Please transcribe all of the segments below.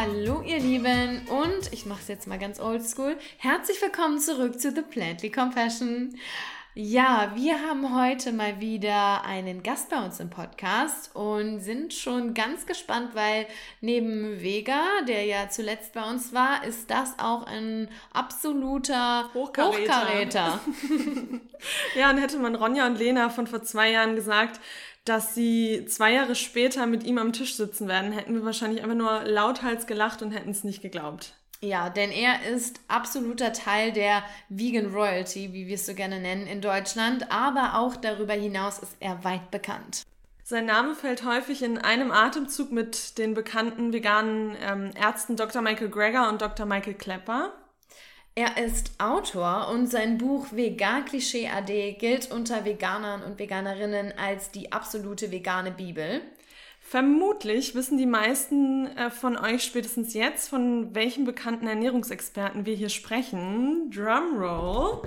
Hallo ihr Lieben und ich mache es jetzt mal ganz oldschool. Herzlich willkommen zurück zu The Plantly Compassion. Ja, wir haben heute mal wieder einen Gast bei uns im Podcast und sind schon ganz gespannt, weil neben Vega, der ja zuletzt bei uns war, ist das auch ein absoluter Hochkaräter. Hochkaräter. ja, und hätte man Ronja und Lena von vor zwei Jahren gesagt, dass sie zwei Jahre später mit ihm am Tisch sitzen werden, hätten wir wahrscheinlich einfach nur lauthals gelacht und hätten es nicht geglaubt. Ja, denn er ist absoluter Teil der Vegan Royalty, wie wir es so gerne nennen, in Deutschland, aber auch darüber hinaus ist er weit bekannt. Sein Name fällt häufig in einem Atemzug mit den bekannten veganen ähm, Ärzten Dr. Michael Greger und Dr. Michael Klepper. Er ist Autor und sein Buch Vegan Klischee AD gilt unter Veganern und Veganerinnen als die absolute vegane Bibel. Vermutlich wissen die meisten äh, von euch spätestens jetzt, von welchen bekannten Ernährungsexperten wir hier sprechen. Drumroll.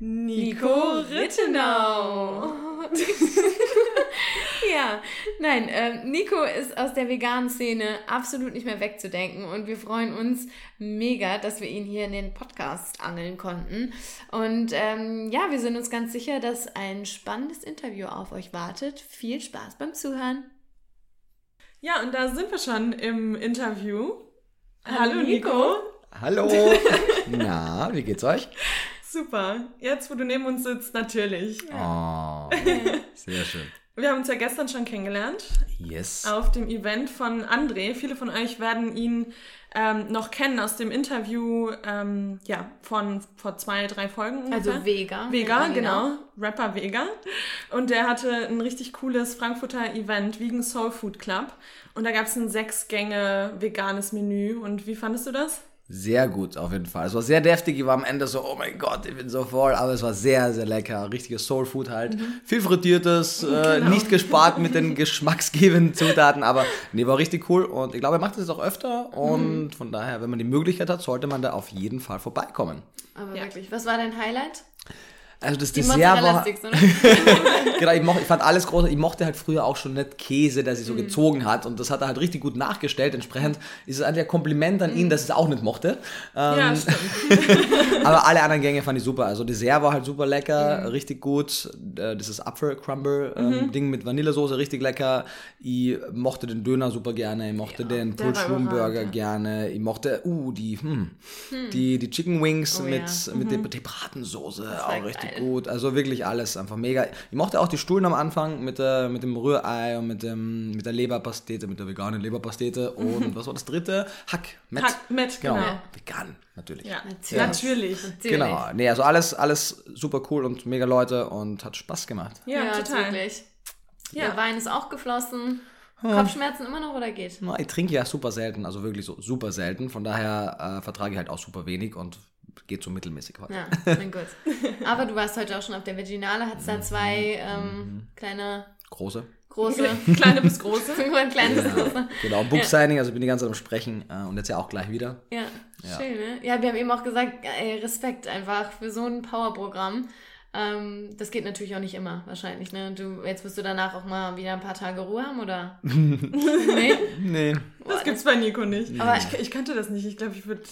Nico Rittenau. ja, nein, äh, Nico ist aus der veganen Szene absolut nicht mehr wegzudenken und wir freuen uns mega, dass wir ihn hier in den Podcast angeln konnten. Und ähm, ja, wir sind uns ganz sicher, dass ein spannendes Interview auf euch wartet. Viel Spaß beim Zuhören. Ja, und da sind wir schon im Interview. Hallo, Hallo Nico. Hallo. Na, wie geht's euch? Super. Jetzt, wo du neben uns sitzt, natürlich. Oh, sehr schön. Wir haben uns ja gestern schon kennengelernt. Yes. Auf dem Event von André. Viele von euch werden ihn ähm, noch kennen aus dem Interview ähm, ja, von vor zwei, drei Folgen. Also ungefähr. Also Vega. Vega, genau. genau. Rapper Vega. Und der hatte ein richtig cooles Frankfurter Event, Vegan Soul Food Club. Und da gab es ein sechs Gänge veganes Menü. Und wie fandest du das? Sehr gut, auf jeden Fall. Es war sehr deftig. Ich war am Ende so, oh mein Gott, ich bin so voll. Aber es war sehr, sehr lecker. Richtiges Soul Food halt. Mhm. Viel frittiertes, äh, genau. nicht gespart mit den geschmacksgebenden Zutaten. Aber nee, war richtig cool. Und ich glaube, er macht das jetzt auch öfter. Und mhm. von daher, wenn man die Möglichkeit hat, sollte man da auf jeden Fall vorbeikommen. Aber ja. wirklich, was war dein Highlight? Also das die Dessert war. genau, ich, mochte, ich fand alles groß. Ich mochte halt früher auch schon nicht Käse, der sich so mm. gezogen hat. Und das hat er halt richtig gut nachgestellt. Entsprechend ist es eigentlich ein Kompliment an ihn, dass er es auch nicht mochte. Ähm, ja, stimmt. aber alle anderen Gänge fand ich super. Also Dessert war halt super lecker, mm. richtig gut. Äh, dieses Apfel-Crumble-Ding ähm, mm mit Vanillesoße, richtig lecker. Ich mochte den Döner super gerne. Ich mochte ja, den Pulled Room Burger ja. gerne. Ich mochte, uh, die, hm, hm. die, die Chicken Wings oh, mit, ja. mit mhm. der, der Bratensoße. Auch richtig geil. gut. Also wirklich alles einfach mega. Ich mochte auch die Stullen am Anfang mit, der, mit dem Rührei und mit, dem, mit der Leberpastete, mit der veganen Leberpastete. Und was war das dritte? Hack. Met. Hack, Met, genau. genau. Vegan, natürlich. Ja, natürlich. natürlich. Genau. Nee, also alles, alles super cool und mega Leute und hat Spaß gemacht. Ja, ja total. Wirklich. Ja. Der Wein ist auch geflossen. Kopfschmerzen immer noch oder geht? Ich trinke ja super selten, also wirklich so super selten. Von daher äh, vertrage ich halt auch super wenig und geht so mittelmäßig heute. Ja, mein Gott. Aber du warst heute auch schon auf der Virginale, hattest da zwei ähm, kleine... Große. Große. Kleine bis große. Ein kleines ja. große. Genau, Book-Signing, also bin die ganze Zeit am Sprechen äh, und jetzt ja auch gleich wieder. Ja, ja, schön, ne? Ja, wir haben eben auch gesagt, ey, Respekt einfach für so ein Powerprogramm. Ähm, das geht natürlich auch nicht immer, wahrscheinlich. Ne? Du, jetzt wirst du danach auch mal wieder ein paar Tage Ruhe haben, oder? nee? Nee. Das gibt's bei Nico nicht. Aber ich, ich könnte das nicht. Ich glaube, ich würde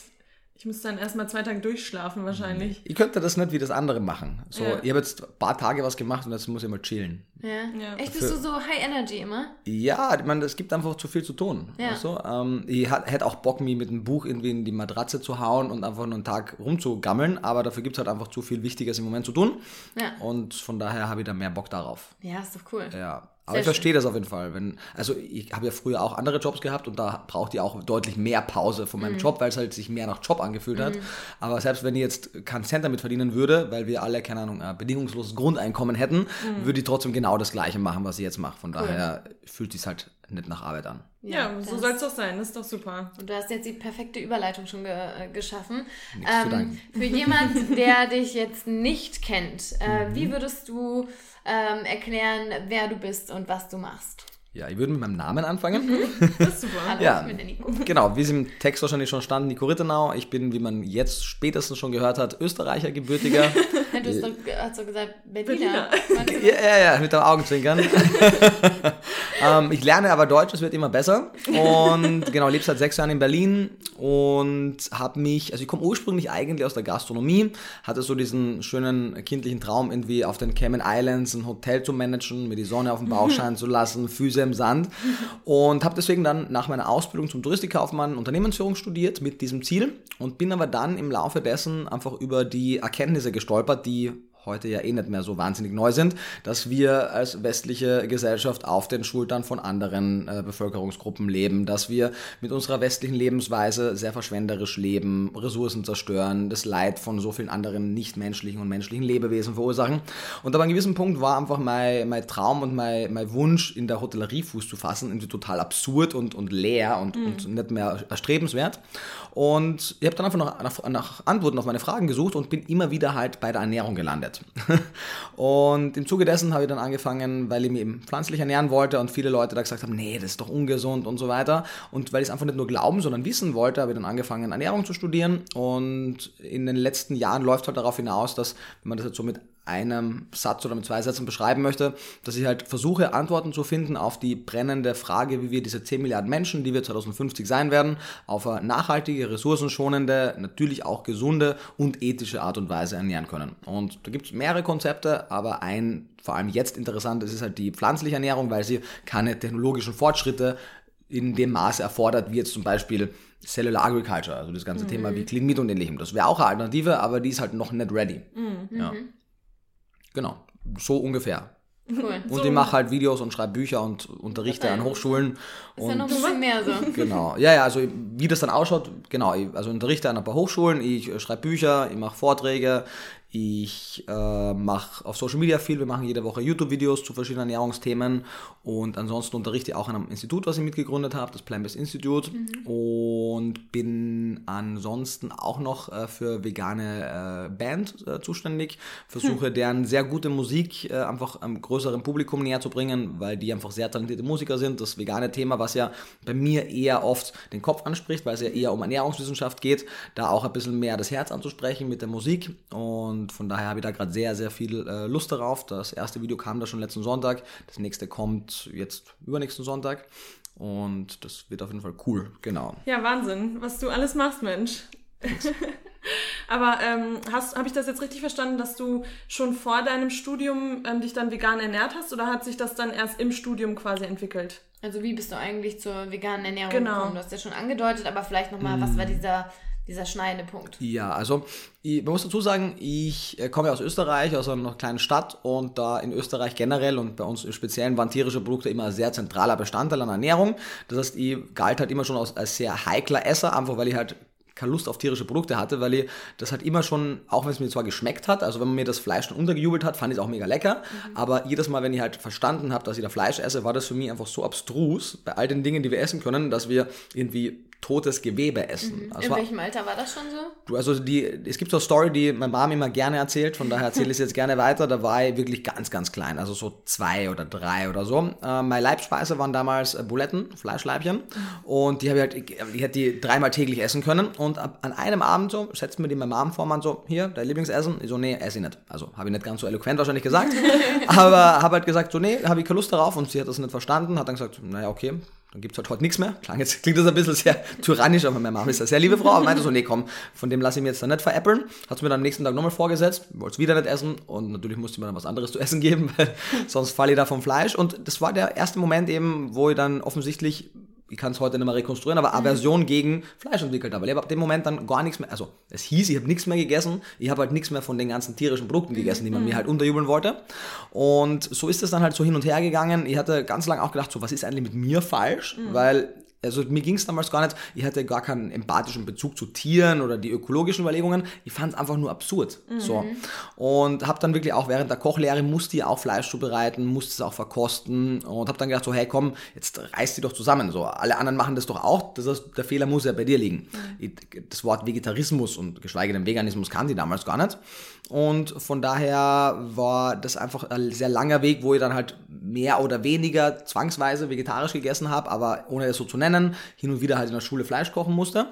ich müsste dann erstmal zwei Tage durchschlafen wahrscheinlich. Ich könnte das nicht wie das andere machen. So, ja. ich habe jetzt ein paar Tage was gemacht und jetzt muss ich mal chillen. Ja. ja. Echt, bist du so High Energy immer? Ja, ich meine, es gibt einfach zu viel zu tun. Ja. Du? ähm, ich hätte auch Bock, mich mit einem Buch irgendwie in die Matratze zu hauen und einfach nur einen Tag rumzugammeln, aber dafür gibt es halt einfach zu viel Wichtiges im Moment zu tun. Ja. Und von daher habe ich da mehr Bock darauf. Ja, ist doch cool. Ja. Aber Sehr ich verstehe das auf jeden Fall. Wenn, also ich habe ja früher auch andere Jobs gehabt und da braucht ihr auch deutlich mehr Pause von meinem mhm. Job, weil es halt sich mehr nach Job angefühlt hat. Mhm. Aber selbst wenn ich jetzt keinen Cent damit verdienen würde, weil wir alle, keine Ahnung, ein bedingungsloses Grundeinkommen hätten, mhm. würde ich trotzdem genau das Gleiche machen, was ich jetzt mache. Von cool. daher fühlt sich halt nicht nach Arbeit an. Ja, ja so soll es doch sein, das ist doch super. Und du hast jetzt die perfekte Überleitung schon ge äh, geschaffen. Ähm, für jemanden, der dich jetzt nicht kennt, äh, mhm. wie würdest du ähm, erklären, wer du bist und was du machst. Ja, ich würde mit meinem Namen anfangen. Mhm. Das ist super. Hallo, Ja. ich bin der Nico. Genau, wie es im Text wahrscheinlich schon stand, Nico Rittenau. Ich bin, wie man jetzt spätestens schon gehört hat, Österreicher, gebürtiger. Ja, du hast doch, hast doch gesagt, Berliner. Berliner. Ja, ja, ja, mit dem Augenzwinkern. ähm, ich lerne aber Deutsch, es wird immer besser. Und genau, lebe seit sechs Jahren in Berlin und habe mich, also ich komme ursprünglich eigentlich aus der Gastronomie, hatte so diesen schönen kindlichen Traum, irgendwie auf den Cayman Islands ein Hotel zu managen, mir die Sonne auf den Bauch scheinen zu lassen, Füße im Sand. Und habe deswegen dann nach meiner Ausbildung zum Touristikkaufmann Unternehmensführung studiert mit diesem Ziel und bin aber dann im Laufe dessen einfach über die Erkenntnisse gestolpert, die heute ja eh nicht mehr so wahnsinnig neu sind, dass wir als westliche Gesellschaft auf den Schultern von anderen äh, Bevölkerungsgruppen leben, dass wir mit unserer westlichen Lebensweise sehr verschwenderisch leben, Ressourcen zerstören, das Leid von so vielen anderen nichtmenschlichen und menschlichen Lebewesen verursachen. Und aber an einem gewissen Punkt war einfach mein, mein Traum und mein, mein Wunsch, in der Hotellerie Fuß zu fassen, irgendwie total absurd und, und leer und, und nicht mehr erstrebenswert. Und ich habe dann einfach nach, nach, nach Antworten auf meine Fragen gesucht und bin immer wieder halt bei der Ernährung gelandet. Und im Zuge dessen habe ich dann angefangen, weil ich mich eben pflanzlich ernähren wollte und viele Leute da gesagt haben, nee, das ist doch ungesund und so weiter. Und weil ich es einfach nicht nur glauben, sondern wissen wollte, habe ich dann angefangen, Ernährung zu studieren. Und in den letzten Jahren läuft halt darauf hinaus, dass, wenn man das jetzt so mit einem Satz oder mit zwei Sätzen beschreiben möchte, dass ich halt versuche, Antworten zu finden auf die brennende Frage, wie wir diese 10 Milliarden Menschen, die wir 2050 sein werden, auf eine nachhaltige, ressourcenschonende, natürlich auch gesunde und ethische Art und Weise ernähren können. Und da gibt es mehrere Konzepte, aber ein vor allem jetzt interessantes ist halt die pflanzliche Ernährung, weil sie keine technologischen Fortschritte in dem Maße erfordert, wie jetzt zum Beispiel Cellular Agriculture, also das ganze Thema wie Clean Meat und ähnlichem. Das wäre auch eine Alternative, aber die ist halt noch nicht ready. Ja. Genau, so ungefähr. Cool. Und ich mache halt Videos und schreibe Bücher und unterrichte an Hochschulen. Ist ja Und noch ein bisschen mehr so. genau, ja, ja, also wie das dann ausschaut, genau, ich, also unterrichte an ein paar Hochschulen, ich äh, schreibe Bücher, ich mache Vorträge, ich äh, mache auf Social Media viel, wir machen jede Woche YouTube-Videos zu verschiedenen Ernährungsthemen. Und ansonsten unterrichte ich auch an einem Institut, was ich mitgegründet habe, das Plant-Based Institute. Und bin ansonsten auch noch äh, für vegane äh, Band äh, zuständig, versuche deren sehr gute Musik äh, einfach einem größeren Publikum näher zu bringen, weil die einfach sehr talentierte Musiker sind. Das vegane Thema, was ja bei mir eher oft den Kopf anspricht, weil es ja eher um Ernährungswissenschaft geht, da auch ein bisschen mehr das Herz anzusprechen mit der Musik. Und von daher habe ich da gerade sehr, sehr viel äh, Lust darauf. Das erste Video kam da schon letzten Sonntag, das nächste kommt jetzt übernächsten Sonntag und das wird auf jeden Fall cool, genau. Ja, Wahnsinn, was du alles machst, Mensch. Aber ähm, habe ich das jetzt richtig verstanden, dass du schon vor deinem Studium ähm, dich dann vegan ernährt hast oder hat sich das dann erst im Studium quasi entwickelt? Also wie bist du eigentlich zur veganen Ernährung Genau. gekommen? Du hast ja schon angedeutet, aber vielleicht nochmal, was war dieser, dieser schneidende Punkt? Ja, also ich, man muss dazu sagen, ich äh, komme aus Österreich, aus einer kleinen Stadt und da in Österreich generell und bei uns im Speziellen waren tierische Produkte immer ein sehr zentraler Bestandteil an Ernährung. Das heißt, ich galt halt immer schon als, als sehr heikler Esser, einfach weil ich halt keine Lust auf tierische Produkte hatte, weil ich das halt immer schon, auch wenn es mir zwar geschmeckt hat, also wenn man mir das Fleisch schon untergejubelt hat, fand ich es auch mega lecker, aber jedes Mal, wenn ich halt verstanden habe, dass ich da Fleisch esse, war das für mich einfach so abstrus bei all den Dingen, die wir essen können, dass wir irgendwie totes Gewebe essen. Also In war- welchem Alter war das schon so? Du, also die, es gibt so eine Story, die meine Mom immer gerne erzählt, von daher erzähle ich es jetzt gerne weiter. Da war ich wirklich ganz, ganz klein, also so zwei oder drei oder so. Äh, meine Leibspeise waren damals äh, Buletten, Fleischleibchen. Und die habe ich halt, ich, ich hätte die dreimal täglich essen können. Und ab, an einem Abend so, setzt mir die meine Mom vor, man so, hier, dein Lieblingsessen? Ich so, nee, esse ich nicht. Also habe ich nicht ganz so eloquent wahrscheinlich gesagt. aber habe halt gesagt, so, nee, habe ich keine Lust darauf. Und sie hat das nicht verstanden, hat dann gesagt, naja, okay, dann gibt's halt heute nichts mehr. Klang jetzt, klingt das ein bisschen sehr tyrannisch, aber meine Mama ist eine sehr liebe Frau. Aber meinte so, nee, komm, von dem lasse ich mir jetzt dann nicht veräppeln. Hat's mir dann am nächsten Tag nochmal vorgesetzt, wollte wieder nicht essen und natürlich musste ich mir dann was anderes zu essen geben, weil sonst falle ich da vom Fleisch. Und das war der erste Moment eben, wo ich dann offensichtlich ich kann es heute nicht mehr rekonstruieren, aber Aversion gegen Fleisch entwickelt habe. Weil ich habe ab dem Moment dann gar nichts mehr, also es hieß, ich habe nichts mehr gegessen, ich habe halt nichts mehr von den ganzen tierischen Produkten gegessen, die man mir halt unterjubeln wollte. Und so ist es dann halt so hin und her gegangen. Ich hatte ganz lange auch gedacht, so was ist eigentlich mit mir falsch? Weil also mir ging es damals gar nicht, ich hatte gar keinen empathischen Bezug zu Tieren oder die ökologischen Überlegungen. Ich fand es einfach nur absurd. Mhm. So. Und habe dann wirklich auch während der Kochlehre musste ich auch Fleisch zubereiten, musste es auch verkosten und habe dann gedacht so, hey komm, jetzt reiß die doch zusammen. So, alle anderen machen das doch auch. Das heißt, der Fehler muss ja bei dir liegen. Mhm. Das Wort Vegetarismus und geschweige denn Veganismus kannte ich damals gar nicht. Und von daher war das einfach ein sehr langer Weg, wo ich dann halt mehr oder weniger zwangsweise vegetarisch gegessen habe, aber ohne es so zu nennen, hin und wieder halt in der Schule Fleisch kochen musste.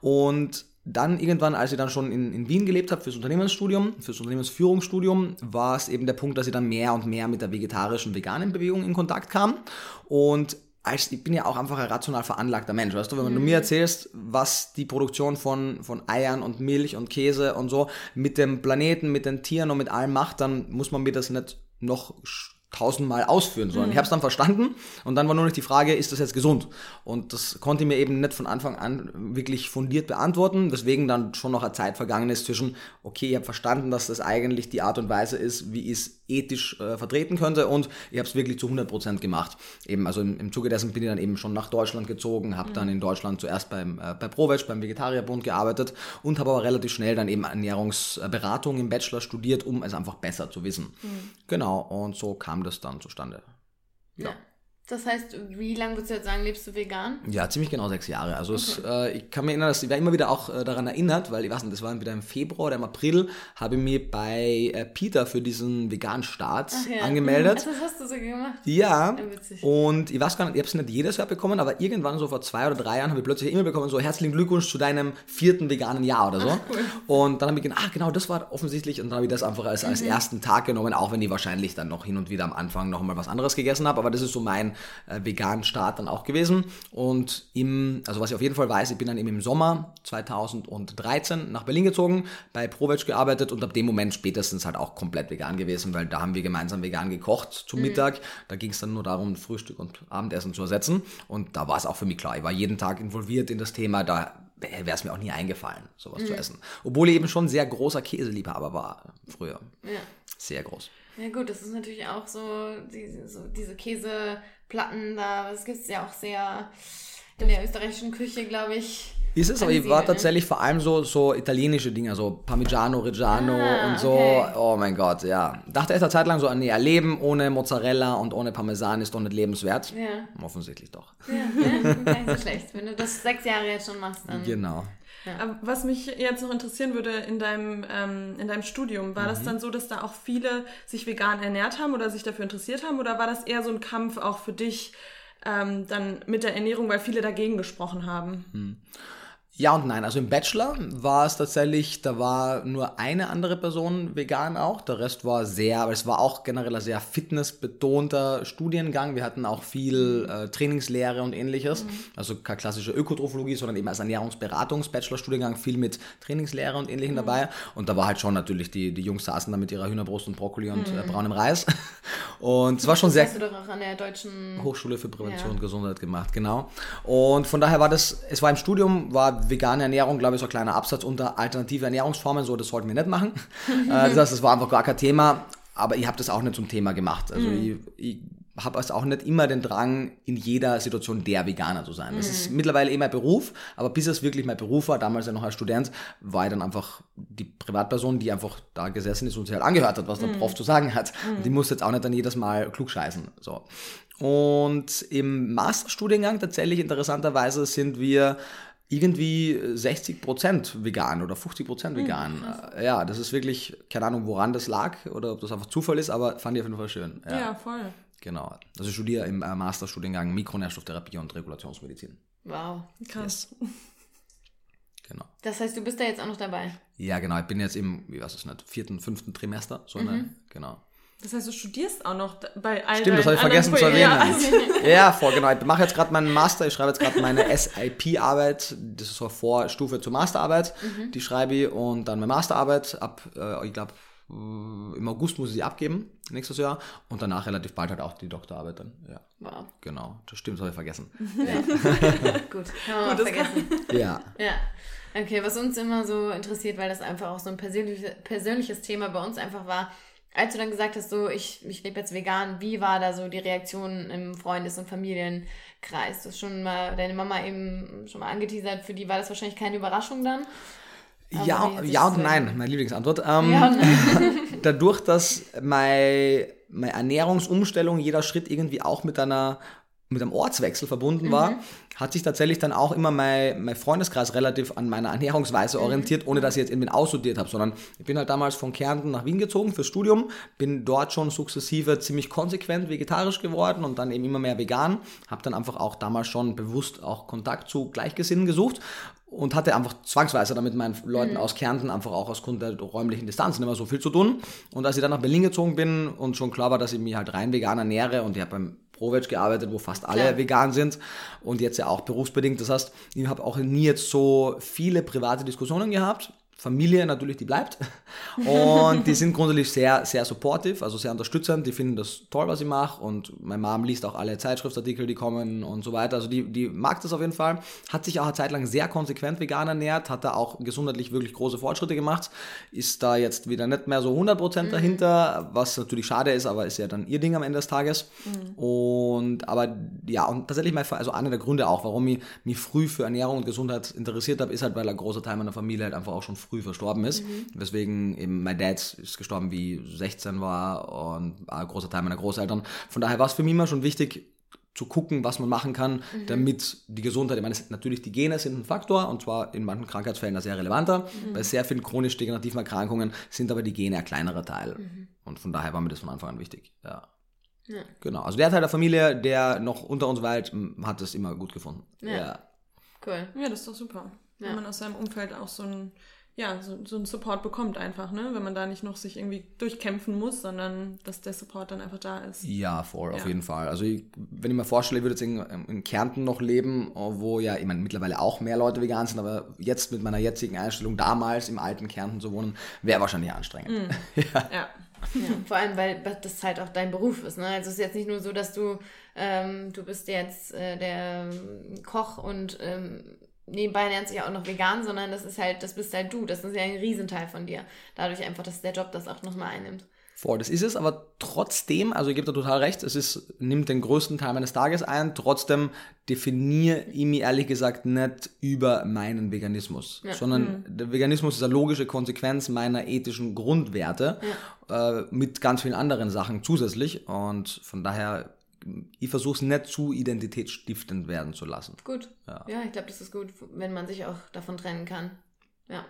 Und dann irgendwann, als ich dann schon in, in Wien gelebt habe fürs Unternehmensstudium, fürs Unternehmensführungsstudium, war es eben der Punkt, dass ich dann mehr und mehr mit der vegetarischen, veganen Bewegung in Kontakt kam. Und als, ich bin ja auch einfach ein rational veranlagter Mensch, weißt du, wenn mhm. du mir erzählst, was die Produktion von, von Eiern und Milch und Käse und so mit dem Planeten, mit den Tieren und mit allem macht, dann muss man mir das nicht noch tausendmal ausführen sollen. Mhm. Ich habe es dann verstanden und dann war nur noch die Frage, ist das jetzt gesund? Und das konnte ich mir eben nicht von Anfang an wirklich fundiert beantworten, weswegen dann schon noch eine Zeit vergangen ist zwischen, okay, ich habe verstanden, dass das eigentlich die Art und Weise ist, wie ich es ethisch äh, vertreten könnte und ich habe es wirklich zu 100% gemacht. Eben, also im, im Zuge dessen bin ich dann eben schon nach Deutschland gezogen, habe mhm. dann in Deutschland zuerst beim, äh, bei ProVeg, beim Vegetarierbund gearbeitet und habe aber relativ schnell dann eben Ernährungsberatung im Bachelor studiert, um es einfach besser zu wissen. Mhm. Genau, und so kam das dann zustande. Ja. ja. Das heißt, wie lange würdest du jetzt sagen, lebst du vegan? Ja, ziemlich genau sechs Jahre. Also okay. es, äh, ich kann mich erinnern, dass ich war immer wieder auch äh, daran erinnert, weil ich weiß nicht, das war wieder im Februar oder im April, habe ich mich bei äh, Peter für diesen veganen Start ja. angemeldet. Das hast du so gemacht? Ja. ja und ich weiß gar nicht, ich habe es nicht jedes Jahr bekommen, aber irgendwann so vor zwei oder drei Jahren habe ich plötzlich immer bekommen, so herzlichen Glückwunsch zu deinem vierten veganen Jahr oder so. Ach, cool. Und dann habe ich gedacht, ach genau, das war offensichtlich und dann habe ich das einfach als, als mhm. ersten Tag genommen, auch wenn ich wahrscheinlich dann noch hin und wieder am Anfang noch mal was anderes gegessen habe, aber das ist so mein äh, vegan Start dann auch gewesen. Und im, also was ich auf jeden Fall weiß, ich bin dann eben im Sommer 2013 nach Berlin gezogen, bei ProVeg gearbeitet und ab dem Moment spätestens halt auch komplett vegan gewesen, weil da haben wir gemeinsam vegan gekocht zum mhm. Mittag. Da ging es dann nur darum, Frühstück und Abendessen zu ersetzen. Und da war es auch für mich klar. Ich war jeden Tag involviert in das Thema. Da wäre es mir auch nie eingefallen, sowas mhm. zu essen. Obwohl ich eben schon sehr großer Käseliebhaber war früher. Ja. Sehr groß. Ja gut, das ist natürlich auch so, diese, so diese Käseplatten da, das gibt es ja auch sehr in der österreichischen Küche, glaube ich. Ist es, aber ich war tatsächlich vor allem so, so italienische Dinge, so Parmigiano, Reggiano ah, und so. Okay. Oh mein Gott, ja. Dachte echt eine Zeit lang so, nee, Leben ohne Mozzarella und ohne Parmesan ist doch nicht lebenswert. Ja. Offensichtlich doch. Ja, ja gar nicht so schlecht. Wenn du das sechs Jahre jetzt schon machst, dann. Genau. Ja. Was mich jetzt noch interessieren würde in deinem, ähm, in deinem Studium, war mhm. das dann so, dass da auch viele sich vegan ernährt haben oder sich dafür interessiert haben? Oder war das eher so ein Kampf auch für dich ähm, dann mit der Ernährung, weil viele dagegen gesprochen haben? Mhm. Ja und nein. Also im Bachelor war es tatsächlich, da war nur eine andere Person vegan auch. Der Rest war sehr, aber es war auch generell ein sehr fitnessbetonter Studiengang. Wir hatten auch viel äh, Trainingslehre und ähnliches. Mhm. Also keine klassische Ökotrophologie, sondern eben als Ernährungsberatungs-Bachelor-Studiengang viel mit Trainingslehre und ähnlichem mhm. dabei. Und da war halt schon natürlich, die, die Jungs saßen da mit ihrer Hühnerbrust und Brokkoli und äh, mhm. äh, braunem Reis. Und es war schon das sehr. Hast du doch auch an der deutschen Hochschule für Prävention ja. und Gesundheit gemacht, genau. Und von daher war das, es war im Studium, war vegane Ernährung, glaube ich, so ein kleiner Absatz unter alternative Ernährungsformen, so das sollten wir nicht machen. Äh, das heißt, es war einfach gar kein Thema, aber ich habe das auch nicht zum Thema gemacht. Also mhm. ich, ich habe also auch nicht immer den Drang, in jeder Situation der Veganer zu sein. Das mhm. ist mittlerweile eh mein Beruf, aber bis es wirklich mein Beruf war, damals ja noch als Student, war ich dann einfach die Privatperson, die einfach da gesessen ist und sich halt angehört hat, was der mhm. Prof zu sagen hat. Mhm. Und die muss jetzt auch nicht dann jedes Mal klugscheißen. So. Und im Masterstudiengang tatsächlich interessanterweise sind wir irgendwie 60% vegan oder 50% hm, vegan. Mhm, ja, das ist wirklich, keine Ahnung, woran das lag oder ob das einfach Zufall ist, aber fand ich auf jeden Fall schön. Ja, ja voll. Genau. Also ich studiere im äh, Masterstudiengang Mikronährstofftherapie und Regulationsmedizin. Wow, krass. Yes. Genau. Das heißt, du bist da jetzt auch noch dabei? Ja, genau. Ich bin jetzt im, wie weiß es nicht, vierten, fünften Trimester. So mhm. eine, genau. Das heißt, du studierst auch noch bei all Stimmt, das habe ich vergessen zu erwähnen. Ja, also ja voll, genau. Ich mache jetzt gerade meinen Master, ich schreibe jetzt gerade meine SIP-Arbeit, das ist so eine Vorstufe zur Masterarbeit, mhm. die schreibe ich und dann meine Masterarbeit ab, äh, ich glaube, äh, im August muss ich sie abgeben, nächstes Jahr, und danach relativ bald halt auch die Doktorarbeit dann. Ja. Wow. Genau, das stimmt, das habe ich vergessen. Ja. Gut, kann man Gut, vergessen. Ja. Ja. Okay, was uns immer so interessiert, weil das einfach auch so ein persönliches Thema bei uns einfach war, als du dann gesagt hast, so ich, ich lebe jetzt vegan, wie war da so die Reaktion im Freundes- und Familienkreis? Du hast schon mal deine Mama eben schon mal angeteasert, für die war das wahrscheinlich keine Überraschung dann. ja, ja und nein, meine Lieblingsantwort. Ähm, ja nein. dadurch, dass meine, meine Ernährungsumstellung, jeder Schritt irgendwie auch mit einer mit einem Ortswechsel verbunden war, mhm. hat sich tatsächlich dann auch immer mein, mein Freundeskreis relativ an meiner Ernährungsweise mhm. orientiert, ohne dass ich jetzt irgendwie ausstudiert habe, sondern ich bin halt damals von Kärnten nach Wien gezogen fürs Studium, bin dort schon sukzessive ziemlich konsequent vegetarisch geworden und dann eben immer mehr vegan, habe dann einfach auch damals schon bewusst auch Kontakt zu Gleichgesinnten gesucht und hatte einfach zwangsweise damit meinen Leuten mhm. aus Kärnten einfach auch aus Grund der räumlichen Distanzen immer so viel zu tun. Und als ich dann nach Berlin gezogen bin und schon klar war, dass ich mich halt rein vegan ernähre und ich habe beim Provetsch gearbeitet, wo fast alle Klar. vegan sind und jetzt ja auch berufsbedingt. Das heißt, ich habe auch nie jetzt so viele private Diskussionen gehabt Familie natürlich, die bleibt. Und die sind grundsätzlich sehr, sehr supportive, also sehr unterstützend. Die finden das toll, was ich mache. Und meine Mom liest auch alle Zeitschriftsartikel, die kommen und so weiter. Also die, die mag das auf jeden Fall. Hat sich auch eine Zeit lang sehr konsequent vegan ernährt, hat da auch gesundheitlich wirklich große Fortschritte gemacht. Ist da jetzt wieder nicht mehr so 100% mhm. dahinter, was natürlich schade ist, aber ist ja dann ihr Ding am Ende des Tages. Mhm. Und, aber ja, und tatsächlich, mein, also einer der Gründe auch, warum ich mich früh für Ernährung und Gesundheit interessiert habe, ist halt, weil ein großer Teil meiner Familie halt einfach auch schon früh früh verstorben ist. Mhm. Weswegen eben mein Dad ist gestorben, wie 16 war und ein großer Teil meiner Großeltern. Von daher war es für mich immer schon wichtig, zu gucken, was man machen kann, mhm. damit die Gesundheit, ich meine, natürlich die Gene sind ein Faktor und zwar in manchen Krankheitsfällen sehr relevanter. Mhm. Bei sehr vielen chronisch degenerativen Erkrankungen sind aber die Gene ein kleinerer Teil. Mhm. Und von daher war mir das von Anfang an wichtig. Ja. ja. Genau. Also der Teil der Familie, der noch unter uns weilt, hat das immer gut gefunden. Ja. ja. Cool. Ja, das ist doch super. Wenn man aus seinem Umfeld auch so ein ja, so, so einen Support bekommt einfach, ne? Wenn man da nicht noch sich irgendwie durchkämpfen muss, sondern dass der Support dann einfach da ist. Ja, voll, ja. auf jeden Fall. Also ich, wenn ich mir vorstelle, ich würde jetzt in, in, Kärnten noch leben, wo ja, ich meine, mittlerweile auch mehr Leute vegan sind, aber jetzt mit meiner jetzigen Einstellung damals im alten Kärnten zu wohnen, wäre wahrscheinlich anstrengend. Mhm. ja. ja. Ja, vor allem, weil das halt auch dein Beruf ist. Ne? Also es ist jetzt nicht nur so, dass du, ähm, du bist jetzt äh, der Koch und ähm, nebenbei ernährt sich auch noch vegan, sondern das ist halt, das bist halt du. Das ist ja ein Riesenteil von dir. Dadurch einfach, dass der Job das auch nochmal einnimmt. Voll, das ist es, aber trotzdem, also ich gebe da total recht, es ist, nimmt den größten Teil meines Tages ein, trotzdem definiere ich mich ehrlich gesagt nicht über meinen Veganismus, ja. sondern mhm. der Veganismus ist eine logische Konsequenz meiner ethischen Grundwerte ja. äh, mit ganz vielen anderen Sachen zusätzlich und von daher ich versuche es nicht zu identitätsstiftend werden zu lassen. Gut. Ja, ja ich glaube, das ist gut, wenn man sich auch davon trennen kann. Ja.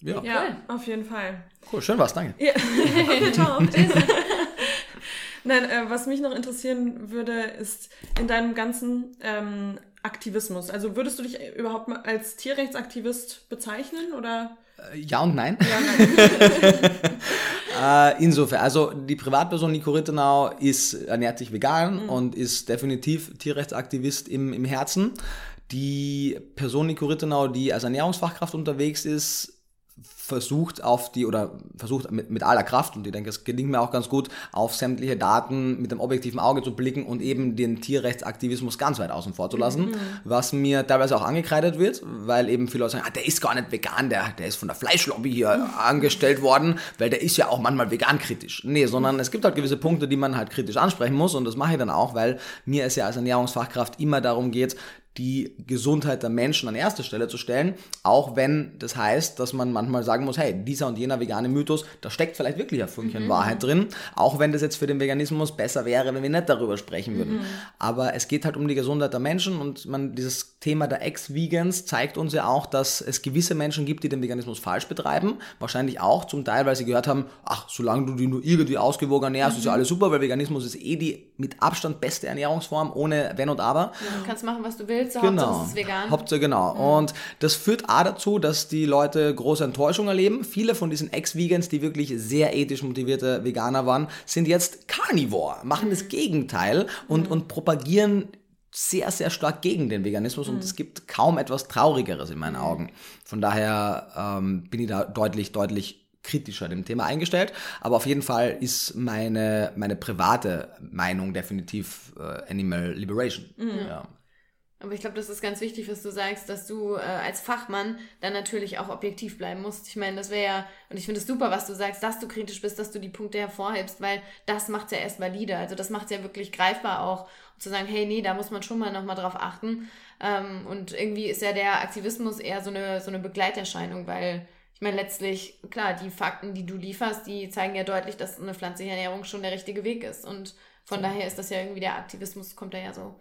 Ja, ja cool. auf jeden Fall. Cool, schön was, danke. Ja. Nein, äh, was mich noch interessieren würde, ist in deinem ganzen ähm, Aktivismus. Also würdest du dich überhaupt mal als Tierrechtsaktivist bezeichnen oder? Äh, ja und nein. Ja, nein. Äh, insofern, also die Privatperson Nico Rittenau ist, ernährt sich vegan mhm. und ist definitiv Tierrechtsaktivist im, im Herzen. Die Person Nico Rittenau, die als Ernährungsfachkraft unterwegs ist, versucht auf die oder versucht mit, mit aller Kraft und ich denke, es gelingt mir auch ganz gut, auf sämtliche Daten mit dem objektiven Auge zu blicken und eben den Tierrechtsaktivismus ganz weit außen vor zu lassen, mhm. was mir teilweise auch angekreidet wird, weil eben viele Leute sagen, ah, der ist gar nicht vegan, der, der ist von der Fleischlobby hier mhm. angestellt worden, weil der ist ja auch manchmal vegan kritisch. Nee, sondern es gibt halt gewisse Punkte, die man halt kritisch ansprechen muss und das mache ich dann auch, weil mir es ja als Ernährungsfachkraft immer darum geht, die Gesundheit der Menschen an erste Stelle zu stellen, auch wenn das heißt, dass man manchmal sagen muss, hey, dieser und jener vegane Mythos, da steckt vielleicht wirklich ein Fünkchen mhm. Wahrheit drin, auch wenn das jetzt für den Veganismus besser wäre, wenn wir nicht darüber sprechen würden. Mhm. Aber es geht halt um die Gesundheit der Menschen und man, dieses Thema der Ex-Vegans zeigt uns ja auch, dass es gewisse Menschen gibt, die den Veganismus falsch betreiben, wahrscheinlich auch zum Teil, weil sie gehört haben, ach, solange du die nur irgendwie ausgewogen ernährst, mhm. ist ja alles super, weil Veganismus ist eh die mit Abstand beste Ernährungsform, ohne Wenn und Aber. Ja, du kannst machen, was du willst genau. Hauptsache es ist vegan. Hauptsache, genau. Mhm. Und das führt A dazu, dass die Leute große Enttäuschung erleben. Viele von diesen Ex-Vegans, die wirklich sehr ethisch motivierte Veganer waren, sind jetzt Carnivore, machen mhm. das Gegenteil und, mhm. und propagieren sehr, sehr stark gegen den Veganismus und mhm. es gibt kaum etwas Traurigeres in meinen mhm. Augen. Von daher ähm, bin ich da deutlich, deutlich kritischer dem Thema eingestellt. Aber auf jeden Fall ist meine, meine private Meinung definitiv äh, Animal Liberation. Mhm. Ja. Aber ich glaube, das ist ganz wichtig, was du sagst, dass du äh, als Fachmann dann natürlich auch objektiv bleiben musst. Ich meine, das wäre ja, und ich finde es super, was du sagst, dass du kritisch bist, dass du die Punkte hervorhebst, weil das macht ja erst valide. Also das macht ja wirklich greifbar auch, um zu sagen, hey, nee, da muss man schon mal nochmal drauf achten. Ähm, und irgendwie ist ja der Aktivismus eher so eine, so eine Begleiterscheinung, weil meine, letztlich, klar, die Fakten, die du lieferst, die zeigen ja deutlich, dass eine pflanzliche Ernährung schon der richtige Weg ist. Und von ja. daher ist das ja irgendwie der Aktivismus, kommt da ja so,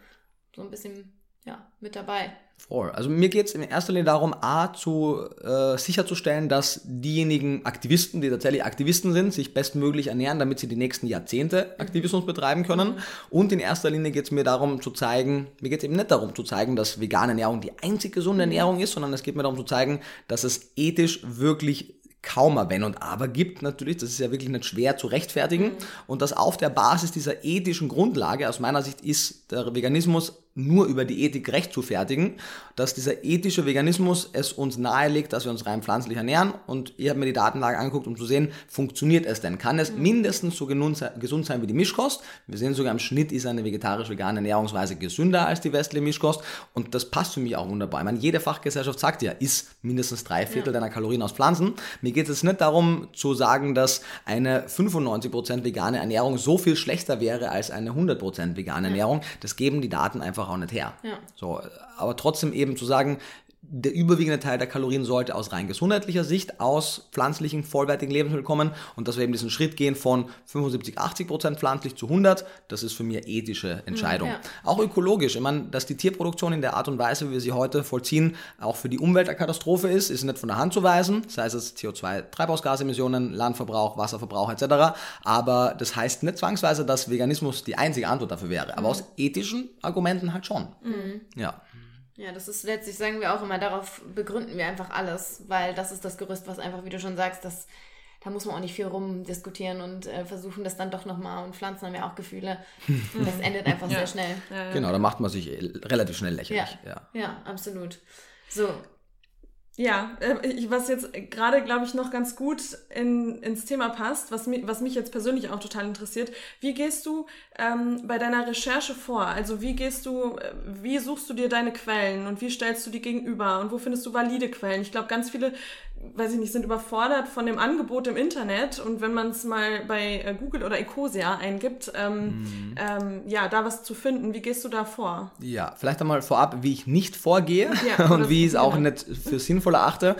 so ein bisschen ja, mit dabei. Voll. Also mir geht es in erster Linie darum, A, zu, äh, sicherzustellen, dass diejenigen Aktivisten, die tatsächlich Aktivisten sind, sich bestmöglich ernähren, damit sie die nächsten Jahrzehnte Aktivismus betreiben können. Mhm. Und in erster Linie geht es mir darum zu zeigen, mir geht es eben nicht darum zu zeigen, dass vegane Ernährung die einzig gesunde mhm. Ernährung ist, sondern es geht mir darum zu zeigen, dass es ethisch wirklich kaum ein Wenn und Aber gibt, natürlich, das ist ja wirklich nicht schwer zu rechtfertigen. Mhm. Und dass auf der Basis dieser ethischen Grundlage, aus meiner Sicht, ist der Veganismus nur über die Ethik recht zu fertigen, dass dieser ethische Veganismus es uns nahelegt, dass wir uns rein pflanzlich ernähren und ich habe mir die Datenlage angeguckt, um zu sehen, funktioniert es denn? Kann es mhm. mindestens so gesund sein wie die Mischkost? Wir sehen sogar im Schnitt ist eine vegetarisch-vegane Ernährungsweise gesünder als die westliche Mischkost und das passt für mich auch wunderbar. Ich meine, jede Fachgesellschaft sagt ja, isst mindestens drei Viertel ja. deiner Kalorien aus Pflanzen. Mir geht es nicht darum zu sagen, dass eine 95% vegane Ernährung so viel schlechter wäre als eine 100% vegane Ernährung. Das geben die Daten einfach einfach auch nicht her. Ja. So, aber trotzdem eben zu sagen, der überwiegende Teil der Kalorien sollte aus rein gesundheitlicher Sicht aus pflanzlichen, vollwertigen Lebensmitteln kommen und dass wir eben diesen Schritt gehen von 75, 80 Prozent pflanzlich zu 100, das ist für mich ethische Entscheidung. Ja. Auch ökologisch, ich meine, dass die Tierproduktion in der Art und Weise, wie wir sie heute vollziehen, auch für die Umwelt eine Katastrophe ist, ist nicht von der Hand zu weisen, sei es CO2, Treibhausgasemissionen, Landverbrauch, Wasserverbrauch etc. Aber das heißt nicht zwangsweise, dass Veganismus die einzige Antwort dafür wäre, aber mhm. aus ethischen Argumenten halt schon. Mhm. Ja. Ja, das ist letztlich, sagen wir auch immer, darauf begründen wir einfach alles, weil das ist das Gerüst, was einfach, wie du schon sagst, das, da muss man auch nicht viel rumdiskutieren und äh, versuchen das dann doch nochmal und Pflanzen haben ja auch Gefühle. Das endet einfach ja. sehr schnell. Genau, da macht man sich relativ schnell lächerlich. Ja, ja. ja absolut. So, ja, äh, was jetzt gerade, glaube ich, noch ganz gut in, ins Thema passt, was, mi was mich jetzt persönlich auch total interessiert. Wie gehst du ähm, bei deiner Recherche vor? Also wie gehst du, äh, wie suchst du dir deine Quellen und wie stellst du die gegenüber und wo findest du valide Quellen? Ich glaube, ganz viele weiß ich nicht, sind überfordert von dem Angebot im Internet und wenn man es mal bei äh, Google oder Ecosia eingibt, ähm, mhm. ähm, ja, da was zu finden, wie gehst du da vor? Ja, vielleicht einmal vorab, wie ich nicht vorgehe ja, und wie ich es auch nicht für sinnvoll erachte.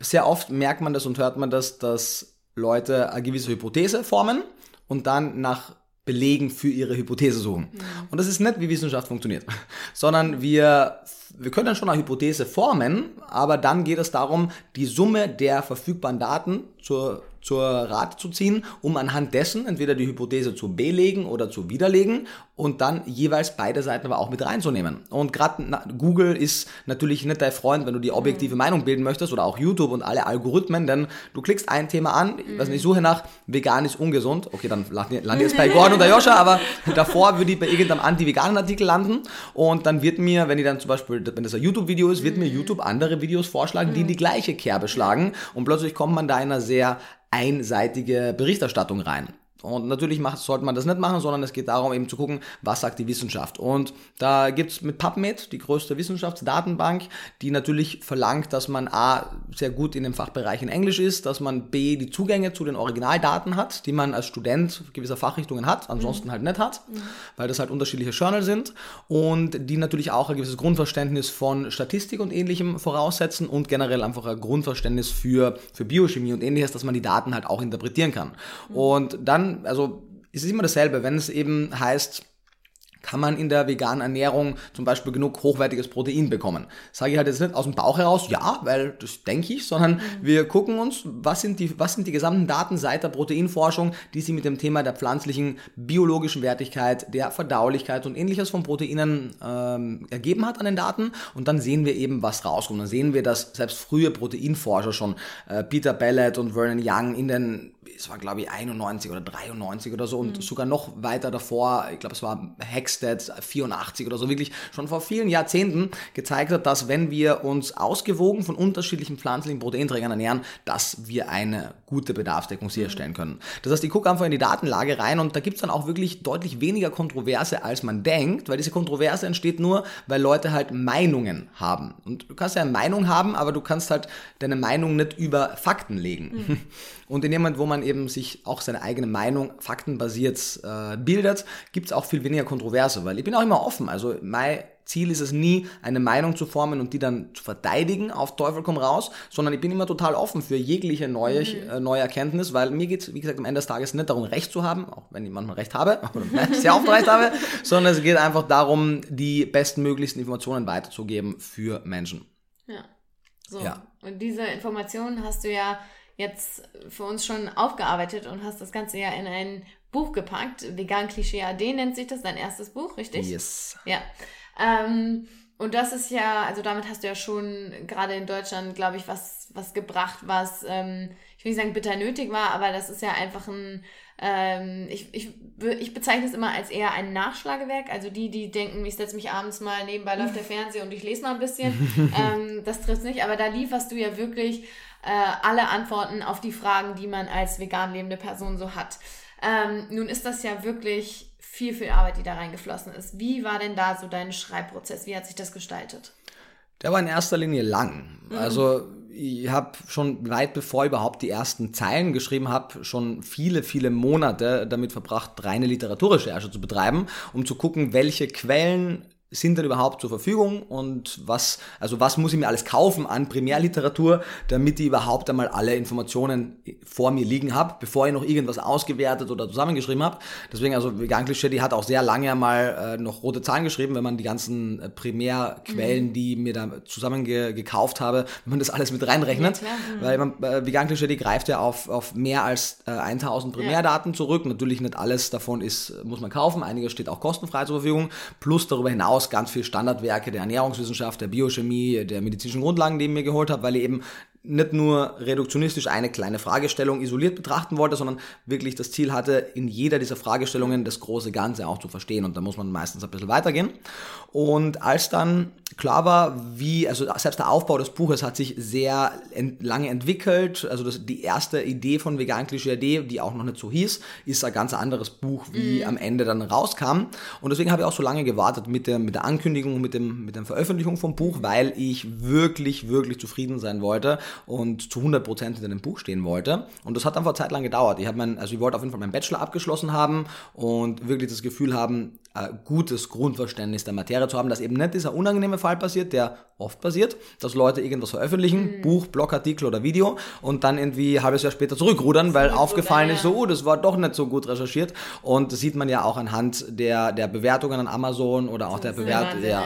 Sehr oft merkt man das und hört man das, dass Leute eine gewisse Hypothese formen und dann nach Belegen für ihre Hypothese suchen. Mhm. Und das ist nicht, wie Wissenschaft funktioniert, sondern wir wir können dann schon eine Hypothese formen, aber dann geht es darum, die Summe der verfügbaren Daten zur zur Rate zu ziehen, um anhand dessen entweder die Hypothese zu belegen oder zu widerlegen und dann jeweils beide Seiten aber auch mit reinzunehmen. Und gerade Google ist natürlich nicht dein Freund, wenn du die objektive mhm. Meinung bilden möchtest oder auch YouTube und alle Algorithmen, denn du klickst ein Thema an, mhm. was ich suche nach vegan ist ungesund. Okay, dann lande ich jetzt bei Gordon oder Joscha, aber davor würde ich bei irgendeinem anti-veganen Artikel landen und dann wird mir, wenn ich dann zum Beispiel, wenn das ein YouTube-Video ist, wird mir mhm. YouTube andere Videos vorschlagen, die in die gleiche Kerbe schlagen und plötzlich kommt man da in einer sehr einseitige Berichterstattung rein. Und natürlich macht, sollte man das nicht machen, sondern es geht darum, eben zu gucken, was sagt die Wissenschaft. Und da gibt's mit PubMed, die größte Wissenschaftsdatenbank, die natürlich verlangt, dass man A, sehr gut in dem Fachbereich in Englisch ist, dass man B, die Zugänge zu den Originaldaten hat, die man als Student gewisser Fachrichtungen hat, ansonsten mhm. halt nicht hat, mhm. weil das halt unterschiedliche Journal sind. Und die natürlich auch ein gewisses Grundverständnis von Statistik und ähnlichem voraussetzen und generell einfach ein Grundverständnis für, für Biochemie und ähnliches, dass man die Daten halt auch interpretieren kann. Mhm. Und dann also es ist immer dasselbe, wenn es eben heißt, kann man in der veganen Ernährung zum Beispiel genug hochwertiges Protein bekommen. Sage ich halt jetzt nicht aus dem Bauch heraus, ja, weil das denke ich, sondern mhm. wir gucken uns, was sind, die, was sind die gesamten Daten seit der Proteinforschung, die sich mit dem Thema der pflanzlichen biologischen Wertigkeit, der Verdaulichkeit und ähnliches von Proteinen ähm, ergeben hat an den Daten und dann sehen wir eben, was rauskommt. Dann sehen wir, dass selbst frühe Proteinforscher schon, äh, Peter Bellet und Vernon Young in den es war glaube ich 91 oder 93 oder so und mhm. sogar noch weiter davor, ich glaube es war Hexted 84 oder so, wirklich schon vor vielen Jahrzehnten gezeigt hat, dass wenn wir uns ausgewogen von unterschiedlichen pflanzlichen Proteinträgern ernähren, dass wir eine gute Bedarfsdeckung sicherstellen können. Das heißt, ich gucke einfach in die Datenlage rein und da gibt es dann auch wirklich deutlich weniger Kontroverse, als man denkt, weil diese Kontroverse entsteht nur, weil Leute halt Meinungen haben. Und du kannst ja eine Meinung haben, aber du kannst halt deine Meinung nicht über Fakten legen. Mhm. Und in dem Moment, wo man eben sich auch seine eigene Meinung faktenbasiert äh, bildet, gibt es auch viel weniger Kontroverse, weil ich bin auch immer offen. Also mein Ziel ist es nie, eine Meinung zu formen und die dann zu verteidigen auf Teufel komm raus, sondern ich bin immer total offen für jegliche neue, mhm. äh, neue Erkenntnis, weil mir geht es, wie gesagt, am Ende des Tages nicht darum, Recht zu haben, auch wenn ich manchmal Recht habe, oder sehr oft Recht habe, sondern es geht einfach darum, die bestmöglichsten Informationen weiterzugeben für Menschen. Ja. So. Ja. Und diese Informationen hast du ja jetzt für uns schon aufgearbeitet und hast das Ganze ja in ein Buch gepackt. Vegan Klischee AD nennt sich das, dein erstes Buch, richtig? Yes. Ja. Ähm, und das ist ja, also damit hast du ja schon gerade in Deutschland, glaube ich, was, was gebracht, was, ähm, ich will nicht sagen bitter nötig war, aber das ist ja einfach ein, ähm, ich, ich, ich bezeichne es immer als eher ein Nachschlagewerk. Also die, die denken, ich setze mich abends mal nebenbei läuft der Fernseher und ich lese mal ein bisschen, ähm, das trifft nicht. Aber da lieferst du ja wirklich alle Antworten auf die Fragen, die man als vegan lebende Person so hat. Ähm, nun ist das ja wirklich viel, viel Arbeit, die da reingeflossen ist. Wie war denn da so dein Schreibprozess? Wie hat sich das gestaltet? Der war in erster Linie lang. Mhm. Also ich habe schon weit bevor ich überhaupt die ersten Zeilen geschrieben habe, schon viele, viele Monate damit verbracht, reine Literaturrecherche zu betreiben, um zu gucken, welche Quellen sind denn überhaupt zur Verfügung und was, also was muss ich mir alles kaufen an Primärliteratur, damit ich überhaupt einmal alle Informationen vor mir liegen habe, bevor ich noch irgendwas ausgewertet oder zusammengeschrieben habe. Deswegen, also Vegan Klischee, die hat auch sehr lange mal äh, noch rote Zahlen geschrieben, wenn man die ganzen äh, Primärquellen, mhm. die mir da zusammengekauft habe, wenn man das alles mit reinrechnet. Ja, weil man, äh, Vegan Klischee, die greift ja auf, auf mehr als äh, 1000 Primärdaten ja. zurück. Natürlich nicht alles davon ist, muss man kaufen, einiges steht auch kostenfrei zur Verfügung, plus darüber hinaus aus ganz viel Standardwerke der Ernährungswissenschaft, der Biochemie, der medizinischen Grundlagen, die ich mir geholt habe, weil ich eben nicht nur reduktionistisch eine kleine Fragestellung isoliert betrachten wollte, sondern wirklich das Ziel hatte, in jeder dieser Fragestellungen das große Ganze auch zu verstehen. Und da muss man meistens ein bisschen weitergehen. Und als dann klar war, wie, also selbst der Aufbau des Buches hat sich sehr ent lange entwickelt. Also das, die erste Idee von Vegan Klischee AD, die auch noch nicht so hieß, ist ein ganz anderes Buch, wie mm. am Ende dann rauskam. Und deswegen habe ich auch so lange gewartet mit der, mit der Ankündigung, mit, dem, mit der Veröffentlichung vom Buch, weil ich wirklich, wirklich zufrieden sein wollte und zu 100% hinter dem Buch stehen wollte. Und das hat einfach Zeit lang gedauert. Ich mein, also ich wollte auf jeden Fall meinen Bachelor abgeschlossen haben und wirklich das Gefühl haben, ein gutes Grundverständnis der Materie zu haben, dass eben nicht dieser unangenehme Fall passiert, der oft passiert, dass Leute irgendwas veröffentlichen, mhm. Buch, Blogartikel oder Video und dann irgendwie ein halbes Jahr später zurückrudern, weil aufgefallen ja. ist, so, oh, das war doch nicht so gut recherchiert und das sieht man ja auch anhand der, der Bewertungen an Amazon oder auch der Bewertungen. Ja.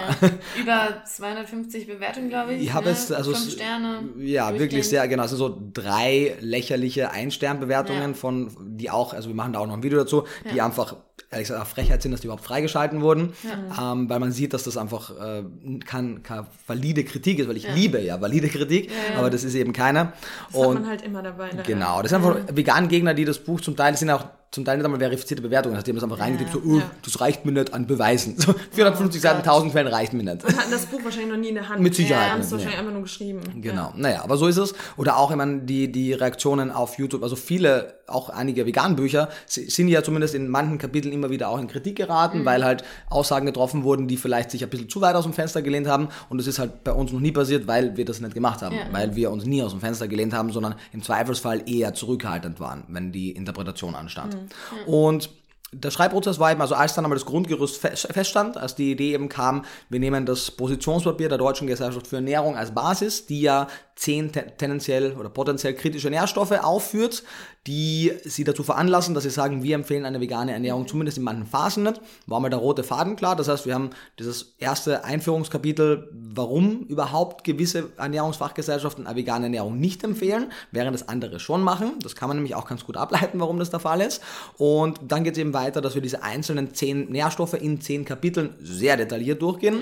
Über 250 Bewertungen, glaube ich. Ich habe ne? es, also Fünf Sterne. Ja, wirklich sehr, genau. Es sind so drei lächerliche Ein-Stern-Bewertungen ja. von, die auch, also wir machen da auch noch ein Video dazu, die einfach ehrlich gesagt Frechheit sind, dass die überhaupt freigeschalten wurden, ja. ähm, weil man sieht, dass das einfach äh, kann, kann valide Kritik ist, weil ich ja. liebe ja valide Kritik, ja, aber das ist eben keine. Das und, hat man halt immer dabei. Ne? Genau, das sind einfach vegan Gegner, die das Buch zum Teil sind auch zum Teil nicht einmal verifizierte Bewertungen, nachdem das einfach reingetippt, so, oh, das reicht mir nicht an Beweisen. So, 450 Seiten, 1000 Quellen reicht mir nicht. Und hatten das Buch wahrscheinlich noch nie in der Hand. Mit Sicherheit. Ja, haben es wahrscheinlich einfach nur geschrieben. Genau, naja, aber so ist es. Oder auch, ich meine, die, die Reaktionen auf YouTube, also viele, auch einige veganen Bücher, sind ja zumindest in manchen Kapiteln immer wieder auch in Kritik geraten, mhm. weil halt Aussagen getroffen wurden, die vielleicht sich ein bisschen zu weit aus dem Fenster gelehnt haben. Und das ist halt bei uns noch nie passiert, weil wir das nicht gemacht haben. Ja. Weil wir uns nie aus dem Fenster gelehnt haben, sondern im Zweifelsfall eher zurückhaltend waren, wenn die Interpretation anstand. Mhm. Und der Schreibprozess war eben, also als dann einmal das Grundgerüst feststand, als die Idee eben kam, wir nehmen das Positionspapier der Deutschen Gesellschaft für Ernährung als Basis, die ja zehn tendenziell oder potenziell kritische Nährstoffe aufführt, die sie dazu veranlassen, dass sie sagen, wir empfehlen eine vegane Ernährung, zumindest in manchen Phasen nicht. War mal der rote Faden klar. Das heißt, wir haben dieses erste Einführungskapitel, warum überhaupt gewisse Ernährungsfachgesellschaften eine vegane Ernährung nicht empfehlen, während das andere schon machen. Das kann man nämlich auch ganz gut ableiten, warum das der Fall ist. Und dann geht es eben weiter, dass wir diese einzelnen zehn Nährstoffe in zehn Kapiteln sehr detailliert durchgehen.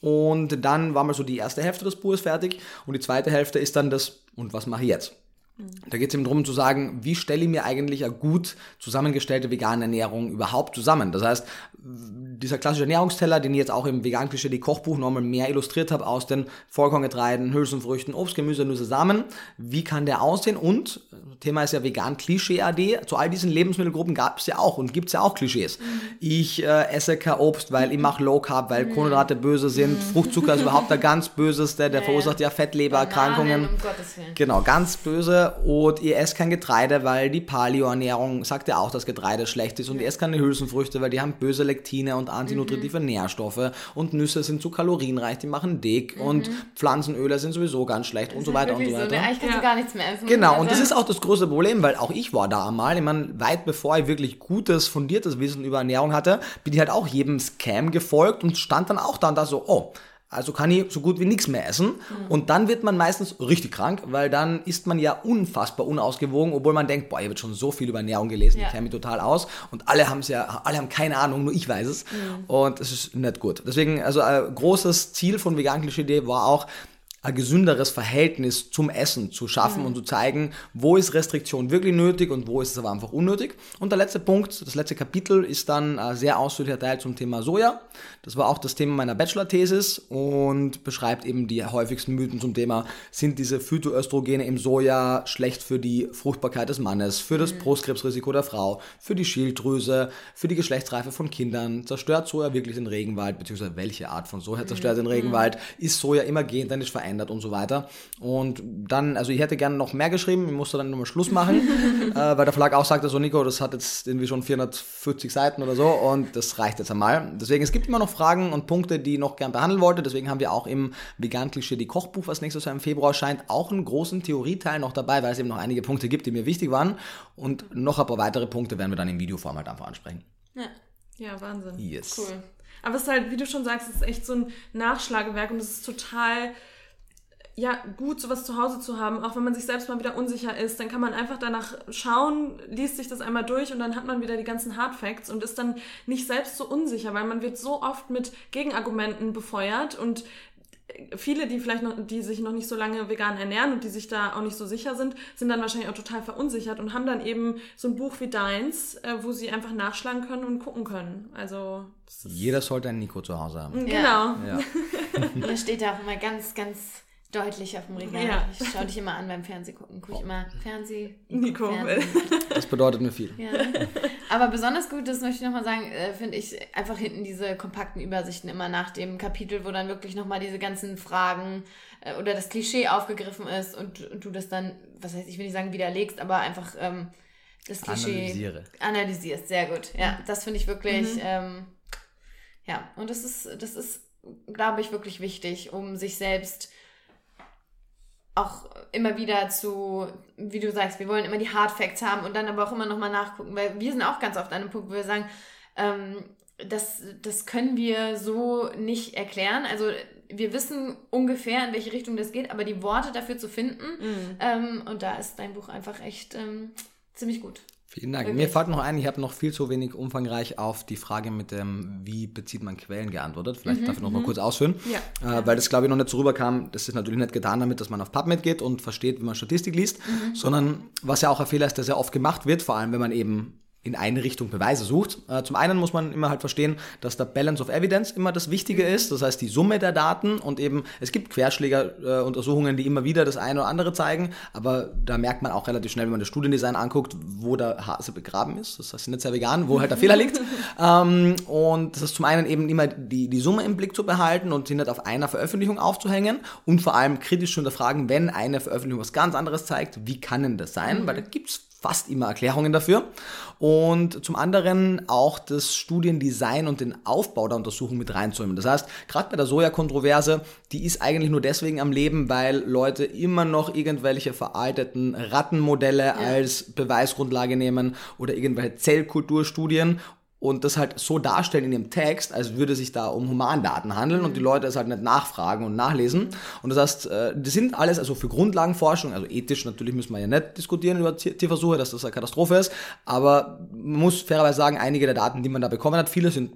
Und dann war mal so die erste Hälfte des Buches fertig und die zweite Hälfte ist dann das, und was mache ich jetzt? Da geht es eben darum zu sagen, wie stelle ich mir eigentlich eine gut zusammengestellte vegane Ernährung überhaupt zusammen. Das heißt, dieser klassische Ernährungsteller, den ich jetzt auch im vegan klischee die Kochbuch nochmal mehr illustriert habe, aus den Vollkorngetreiden, Hülsenfrüchten, Obst, Gemüse, Nüsse, Samen, wie kann der aussehen? Und Thema ist ja vegan Klischee AD. Zu all diesen Lebensmittelgruppen gab es ja auch und gibt es ja auch Klischees. Mhm. Ich äh, esse kein Obst, weil ich mache Low Carb, weil mhm. Kohlenhydrate böse sind. Mhm. Fruchtzucker ist überhaupt der ganz böseste, der ja, verursacht ja Fettlebererkrankungen. Um genau, ganz böse. Und ihr esst kein Getreide, weil die Paleo-Ernährung sagt ja auch, dass Getreide schlecht ist. Und ihr esst keine Hülsenfrüchte, weil die haben böse Lektine und antinutritive mhm. Nährstoffe. Und Nüsse sind zu kalorienreich, die machen dick. Mhm. Und Pflanzenöle sind sowieso ganz schlecht das und so weiter und so weiter. So, ne? Eigentlich kannst ja. gar nichts mehr essen. Genau, und das ist auch das große Problem, weil auch ich war da einmal. Ich meine, weit bevor ich wirklich gutes, fundiertes Wissen über Ernährung hatte, bin ich halt auch jedem Scam gefolgt und stand dann auch da und da so, oh, also kann ich so gut wie nichts mehr essen. Mhm. Und dann wird man meistens richtig krank, weil dann ist man ja unfassbar unausgewogen, obwohl man denkt, boah, ich habe schon so viel über Ernährung gelesen, ja. ich kenne mich total aus. Und alle haben es ja, alle haben keine Ahnung, nur ich weiß es. Mhm. Und es ist nicht gut. Deswegen, also ein großes Ziel von Vegan Klischee war auch, ein gesünderes Verhältnis zum Essen zu schaffen mhm. und zu zeigen, wo ist Restriktion wirklich nötig und wo ist es aber einfach unnötig. Und der letzte Punkt, das letzte Kapitel ist dann ein sehr ausführlicher Teil zum Thema Soja. Das war auch das Thema meiner Bachelor-Thesis und beschreibt eben die häufigsten Mythen zum Thema, sind diese Phytoöstrogene im Soja schlecht für die Fruchtbarkeit des Mannes, für das mhm. Brustkrebsrisiko der Frau, für die Schilddrüse, für die Geschlechtsreife von Kindern, zerstört Soja wirklich den Regenwald, beziehungsweise welche Art von Soja zerstört mhm. den Regenwald, ist Soja immer gentechnisch verändert verändert und so weiter. Und dann, also ich hätte gerne noch mehr geschrieben, ich musste dann nochmal Schluss machen, äh, weil der Verlag auch sagte so, Nico, das hat jetzt irgendwie schon 440 Seiten oder so und das reicht jetzt einmal. Deswegen, es gibt immer noch Fragen und Punkte, die ich noch gern behandeln wollte. Deswegen haben wir auch im Vegan Klischee die Kochbuch, was nächstes Jahr im Februar erscheint, auch einen großen Theorieteil noch dabei, weil es eben noch einige Punkte gibt, die mir wichtig waren. Und noch ein paar weitere Punkte werden wir dann im Videoform halt einfach ansprechen. Ja. Ja, Wahnsinn. Yes. Cool. Aber es ist halt, wie du schon sagst, es ist echt so ein Nachschlagewerk und es ist total ja, gut, sowas zu Hause zu haben, auch wenn man sich selbst mal wieder unsicher ist, dann kann man einfach danach schauen, liest sich das einmal durch und dann hat man wieder die ganzen Hard Facts und ist dann nicht selbst so unsicher, weil man wird so oft mit Gegenargumenten befeuert und viele, die vielleicht noch, die sich noch nicht so lange vegan ernähren und die sich da auch nicht so sicher sind, sind dann wahrscheinlich auch total verunsichert und haben dann eben so ein Buch wie deins, äh, wo sie einfach nachschlagen können und gucken können. Also jeder sollte einen Nico zu Hause haben. Genau. Ja. ja. Hier steht da auch immer ganz, ganz deutlich auf dem Regal. Ja. Ich schaue dich immer an beim Fernsehgucken. Gucke ich immer Fernseh. Nico. Fernsehen. Das bedeutet mir viel. Ja. Aber besonders gut, das möchte ich nochmal sagen, äh, finde ich einfach hinten diese kompakten Übersichten immer nach dem Kapitel, wo dann wirklich nochmal diese ganzen Fragen äh, oder das Klischee aufgegriffen ist und, und, du das dann, was heißt, ich will nicht sagen widerlegst, aber einfach ähm, das Klischee Analysiere. analysierst. Sehr gut. Ja, das finde ich wirklich, mhm. ähm, ja, und das ist, das ist, glaube ich, wirklich wichtig, um sich selbst auch immer wieder zu, wie du sagst, wir wollen immer die Hard Facts haben und dann aber auch immer nochmal nachgucken, weil wir sind auch ganz oft an einem Punkt, wo wir sagen, ähm, das, das können wir so nicht erklären. Also wir wissen ungefähr, in welche Richtung das geht, aber die Worte dafür zu finden, mhm. ähm, und da ist dein Buch einfach echt ähm, ziemlich gut. Vielen Dank. Wirklich? Mir fällt noch ein, ich habe noch viel zu wenig umfangreich auf die Frage mit dem, wie bezieht man Quellen geantwortet. Vielleicht mhm, darf ich noch mal mhm. kurz ausführen, ja, äh, weil das glaube ich noch nicht so rüberkam. Das ist natürlich nicht getan damit, dass man auf PubMed geht und versteht, wie man Statistik liest, mhm. sondern was ja auch ein Fehler ist, der sehr oft gemacht wird, vor allem wenn man eben in eine Richtung Beweise sucht. Äh, zum einen muss man immer halt verstehen, dass der Balance of Evidence immer das Wichtige ist, das heißt die Summe der Daten und eben es gibt Querschlägeruntersuchungen, die immer wieder das eine oder andere zeigen, aber da merkt man auch relativ schnell, wenn man das Studiendesign anguckt, wo der Hase begraben ist, das heißt nicht sehr vegan, wo halt der Fehler liegt. Ähm, und das ist zum einen eben immer die, die Summe im Blick zu behalten und sie nicht auf einer Veröffentlichung aufzuhängen und vor allem kritisch zu hinterfragen, wenn eine Veröffentlichung was ganz anderes zeigt, wie kann denn das sein? Mhm. Weil da gibt's fast immer Erklärungen dafür. Und zum anderen auch das Studiendesign und den Aufbau der Untersuchung mit reinzunehmen. Das heißt, gerade bei der Soja-Kontroverse, die ist eigentlich nur deswegen am Leben, weil Leute immer noch irgendwelche veralteten Rattenmodelle ja. als Beweisgrundlage nehmen oder irgendwelche Zellkulturstudien und das halt so darstellen in dem Text, als würde sich da um Humandaten handeln und die Leute es halt nicht nachfragen und nachlesen. Und das heißt, äh, das sind alles, also für Grundlagenforschung, also ethisch natürlich müssen wir ja nicht diskutieren über Tierversuche, dass das eine Katastrophe ist, aber man muss fairerweise sagen, einige der Daten, die man da bekommen hat, viele sind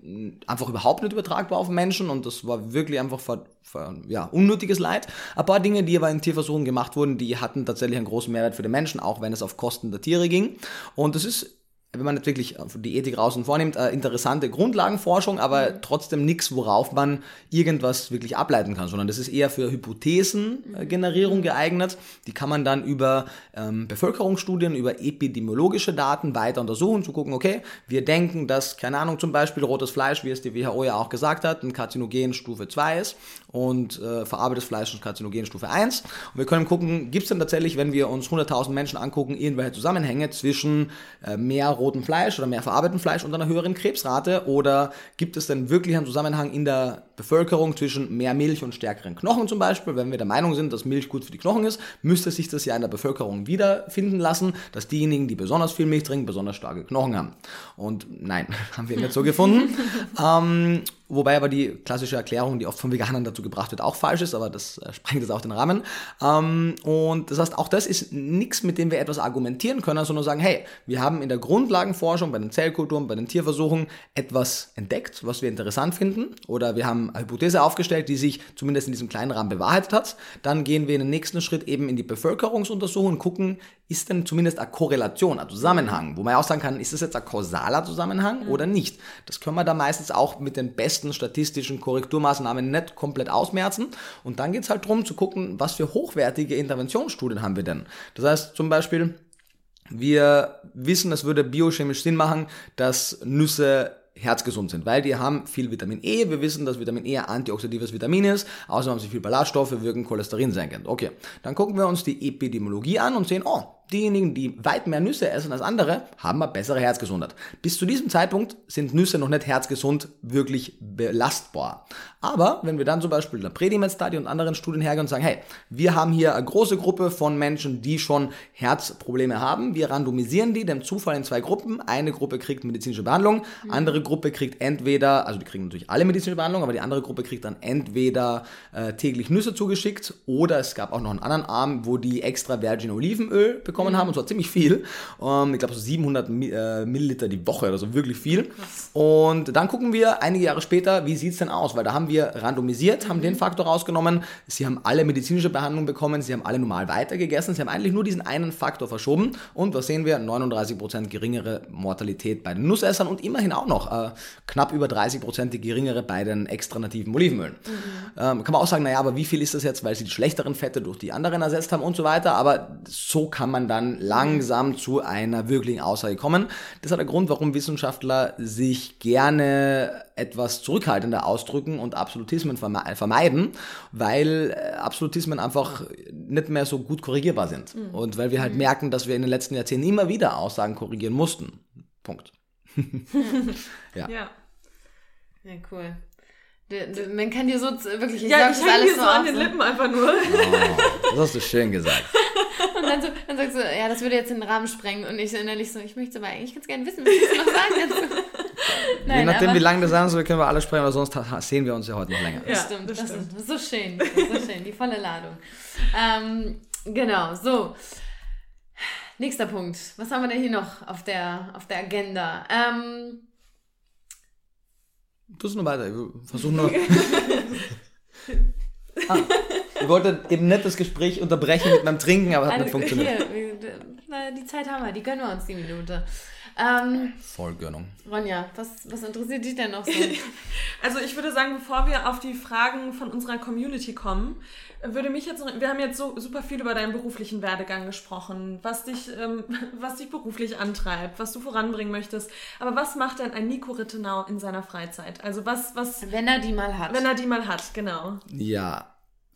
einfach überhaupt nicht übertragbar auf Menschen und das war wirklich einfach ver, ver, ja, unnötiges Leid. Ein paar Dinge, die aber in Tierversuchen gemacht wurden, die hatten tatsächlich einen großen Mehrwert für den Menschen, auch wenn es auf Kosten der Tiere ging. Und das ist wenn man nicht wirklich äh, die Ethik raus und vornimmt, äh, interessante Grundlagenforschung, aber mhm. trotzdem nichts, worauf man irgendwas wirklich ableiten kann, sondern das ist eher für Hypothesengenerierung mhm. geeignet. Die kann man dann über ähm, Bevölkerungsstudien, über epidemiologische Daten weiter untersuchen, zu gucken, okay, wir denken, dass, keine Ahnung, zum Beispiel rotes Fleisch, wie es die WHO ja auch gesagt hat, ein Karzinogen Stufe 2 ist und äh, verarbeitetes Fleisch ist Karzinogen Stufe 1. Und wir können gucken, gibt es denn tatsächlich, wenn wir uns 100.000 Menschen angucken, irgendwelche Zusammenhänge zwischen äh, mehr rotem Fleisch oder mehr verarbeitetem Fleisch und einer höheren Krebsrate? Oder gibt es denn wirklich einen Zusammenhang in der Bevölkerung zwischen mehr Milch und stärkeren Knochen zum Beispiel? Wenn wir der Meinung sind, dass Milch gut für die Knochen ist, müsste sich das ja in der Bevölkerung wiederfinden lassen, dass diejenigen, die besonders viel Milch trinken, besonders starke Knochen haben. Und nein, haben wir nicht so gefunden. ähm, Wobei aber die klassische Erklärung, die oft von Veganern dazu gebracht wird, auch falsch ist, aber das äh, sprengt jetzt auch den Rahmen. Ähm, und das heißt, auch das ist nichts, mit dem wir etwas argumentieren können, sondern sagen, hey, wir haben in der Grundlagenforschung, bei den Zellkulturen, bei den Tierversuchen etwas entdeckt, was wir interessant finden, oder wir haben eine Hypothese aufgestellt, die sich zumindest in diesem kleinen Rahmen bewahrheitet hat. Dann gehen wir in den nächsten Schritt eben in die Bevölkerungsuntersuchung und gucken, ist denn zumindest eine Korrelation, ein Zusammenhang, wo man auch sagen kann, ist das jetzt ein kausaler Zusammenhang mhm. oder nicht? Das können wir da meistens auch mit den besten statistischen Korrekturmaßnahmen nicht komplett ausmerzen. Und dann geht es halt darum zu gucken, was für hochwertige Interventionsstudien haben wir denn. Das heißt zum Beispiel, wir wissen, es würde biochemisch Sinn machen, dass Nüsse herzgesund sind, weil die haben viel Vitamin E. Wir wissen, dass Vitamin E ein antioxidatives Vitamin ist. Außerdem haben sie viel Ballaststoffe, wirken cholesterinsenkend. Okay, dann gucken wir uns die Epidemiologie an und sehen, oh, diejenigen, die weit mehr Nüsse essen als andere, haben eine bessere Herzgesundheit. Bis zu diesem Zeitpunkt sind Nüsse noch nicht herzgesund wirklich belastbar. Aber wenn wir dann zum Beispiel in der Predimed-Study und anderen Studien hergehen und sagen, hey, wir haben hier eine große Gruppe von Menschen, die schon Herzprobleme haben, wir randomisieren die dem Zufall in zwei Gruppen. Eine Gruppe kriegt medizinische Behandlung, mhm. andere Gruppe kriegt entweder, also die kriegen natürlich alle medizinische Behandlung, aber die andere Gruppe kriegt dann entweder äh, täglich Nüsse zugeschickt oder es gab auch noch einen anderen Arm, wo die extra Virgin Olivenöl bekommen bekommen haben, und zwar ziemlich viel. Ähm, ich glaube so 700 äh, Milliliter die Woche, also wirklich viel. Und dann gucken wir einige Jahre später, wie sieht es denn aus? Weil da haben wir randomisiert, haben den Faktor rausgenommen. Sie haben alle medizinische Behandlung bekommen, sie haben alle normal weitergegessen, sie haben eigentlich nur diesen einen Faktor verschoben. Und was sehen wir? 39% geringere Mortalität bei den Nussessern und immerhin auch noch äh, knapp über 30% die geringere bei den extra nativen Olivenölen. Mhm. Ähm, kann man auch sagen, naja, aber wie viel ist das jetzt, weil sie die schlechteren Fette durch die anderen ersetzt haben und so weiter. Aber so kann man dann langsam zu einer wirklichen Aussage kommen. Das ist der Grund, warum Wissenschaftler sich gerne etwas zurückhaltender ausdrücken und Absolutismen vermeiden, weil äh, Absolutismen einfach nicht mehr so gut korrigierbar sind. Mhm. Und weil wir halt mhm. merken, dass wir in den letzten Jahrzehnten immer wieder Aussagen korrigieren mussten. Punkt. ja. ja. Ja, cool. Man kann dir so wirklich, ich ja, sag ich das alles so an den Lippen einfach nur. Oh, das hast du schön gesagt. Und dann, so, dann sagst du, ja, das würde jetzt den Rahmen sprengen. Und ich innerlich so, ich möchte aber eigentlich ganz gerne wissen, was du noch sagen dazu. Nein, Je nachdem, wie lange das sein soll, können wir alle sprechen, aber sonst sehen wir uns ja heute noch länger. Ja, das stimmt, das, das stimmt. stimmt. So schön, so schön, die volle Ladung. Ähm, genau, so. Nächster Punkt. Was haben wir denn hier noch auf der, auf der Agenda? Ähm, Du nur weiter, ich versuche nur. ah. Ich wollte eben nicht das Gespräch unterbrechen mit meinem Trinken, aber hat nicht funktioniert. Hier, die Zeit haben wir, die gönnen wir uns die Minute. Ähm, Vollgönnung. Ronja, was, was interessiert dich denn noch so? also ich würde sagen, bevor wir auf die Fragen von unserer Community kommen, würde mich jetzt, wir haben jetzt so super viel über deinen beruflichen Werdegang gesprochen, was dich, ähm, was dich beruflich antreibt, was du voranbringen möchtest. Aber was macht denn ein Nico Rittenau in seiner Freizeit? Also was, was... Wenn er die mal hat. Wenn er die mal hat, genau. Ja,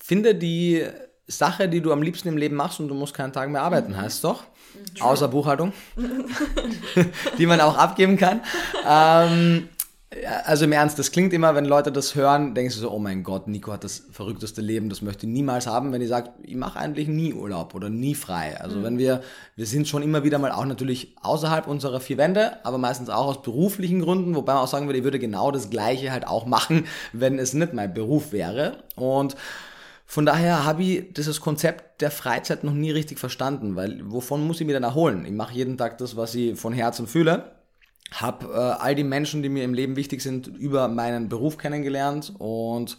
finde die Sache, die du am liebsten im Leben machst und du musst keinen Tag mehr arbeiten, mhm. heißt doch. Mhm. Außer Buchhaltung, die man auch abgeben kann. Ähm, Also im Ernst, das klingt immer, wenn Leute das hören, denken sie so, oh mein Gott, Nico hat das verrückteste Leben, das möchte ich niemals haben, wenn ich sage, ich mache eigentlich nie Urlaub oder nie frei. Also mhm. wenn wir, wir sind schon immer wieder mal auch natürlich außerhalb unserer vier Wände, aber meistens auch aus beruflichen Gründen, wobei man auch sagen würde, ich würde genau das Gleiche halt auch machen, wenn es nicht mein Beruf wäre. Und von daher habe ich dieses Konzept der Freizeit noch nie richtig verstanden, weil wovon muss ich mir denn erholen? Ich mache jeden Tag das, was ich von Herzen fühle habe äh, all die Menschen, die mir im Leben wichtig sind, über meinen Beruf kennengelernt und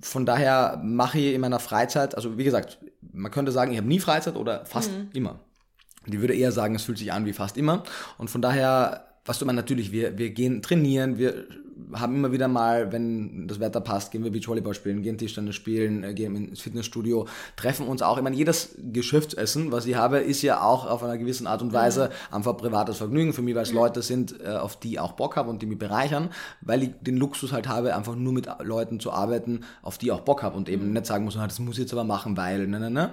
von daher mache ich in meiner Freizeit, also wie gesagt, man könnte sagen, ich habe nie Freizeit oder fast mhm. immer. Die würde eher sagen, es fühlt sich an wie fast immer. Und von daher, was du meinst, natürlich, wir, wir gehen trainieren, wir haben immer wieder mal, wenn das Wetter passt, gehen wir Beachvolleyball spielen, gehen Tischtennis spielen, äh, gehen ins Fitnessstudio, treffen uns auch. Ich meine, jedes Geschäftsessen, was ich habe, ist ja auch auf einer gewissen Art und Weise mhm. einfach privates Vergnügen für mich, weil es mhm. Leute sind, äh, auf die ich auch Bock habe und die mich bereichern, weil ich den Luxus halt habe, einfach nur mit Leuten zu arbeiten, auf die ich auch Bock habe und eben mhm. nicht sagen muss, das muss ich jetzt aber machen, weil, ne, ne, ne.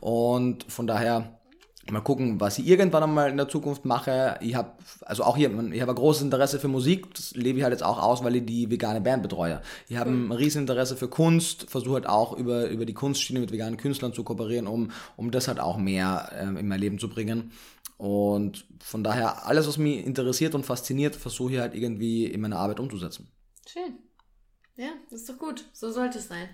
Und von daher, Mal gucken, was ich irgendwann einmal in der Zukunft mache. Ich habe, also auch hier, ich habe ein großes Interesse für Musik. Das lebe ich halt jetzt auch aus, weil ich die vegane Band betreue. Ich habe ein riesen Interesse für Kunst, versuche halt auch über, über die Kunstschiene mit veganen Künstlern zu kooperieren, um, um das halt auch mehr ähm, in mein Leben zu bringen. Und von daher, alles, was mich interessiert und fasziniert, versuche ich halt irgendwie in meiner Arbeit umzusetzen. Schön. Ja, das ist doch gut. So sollte es sein.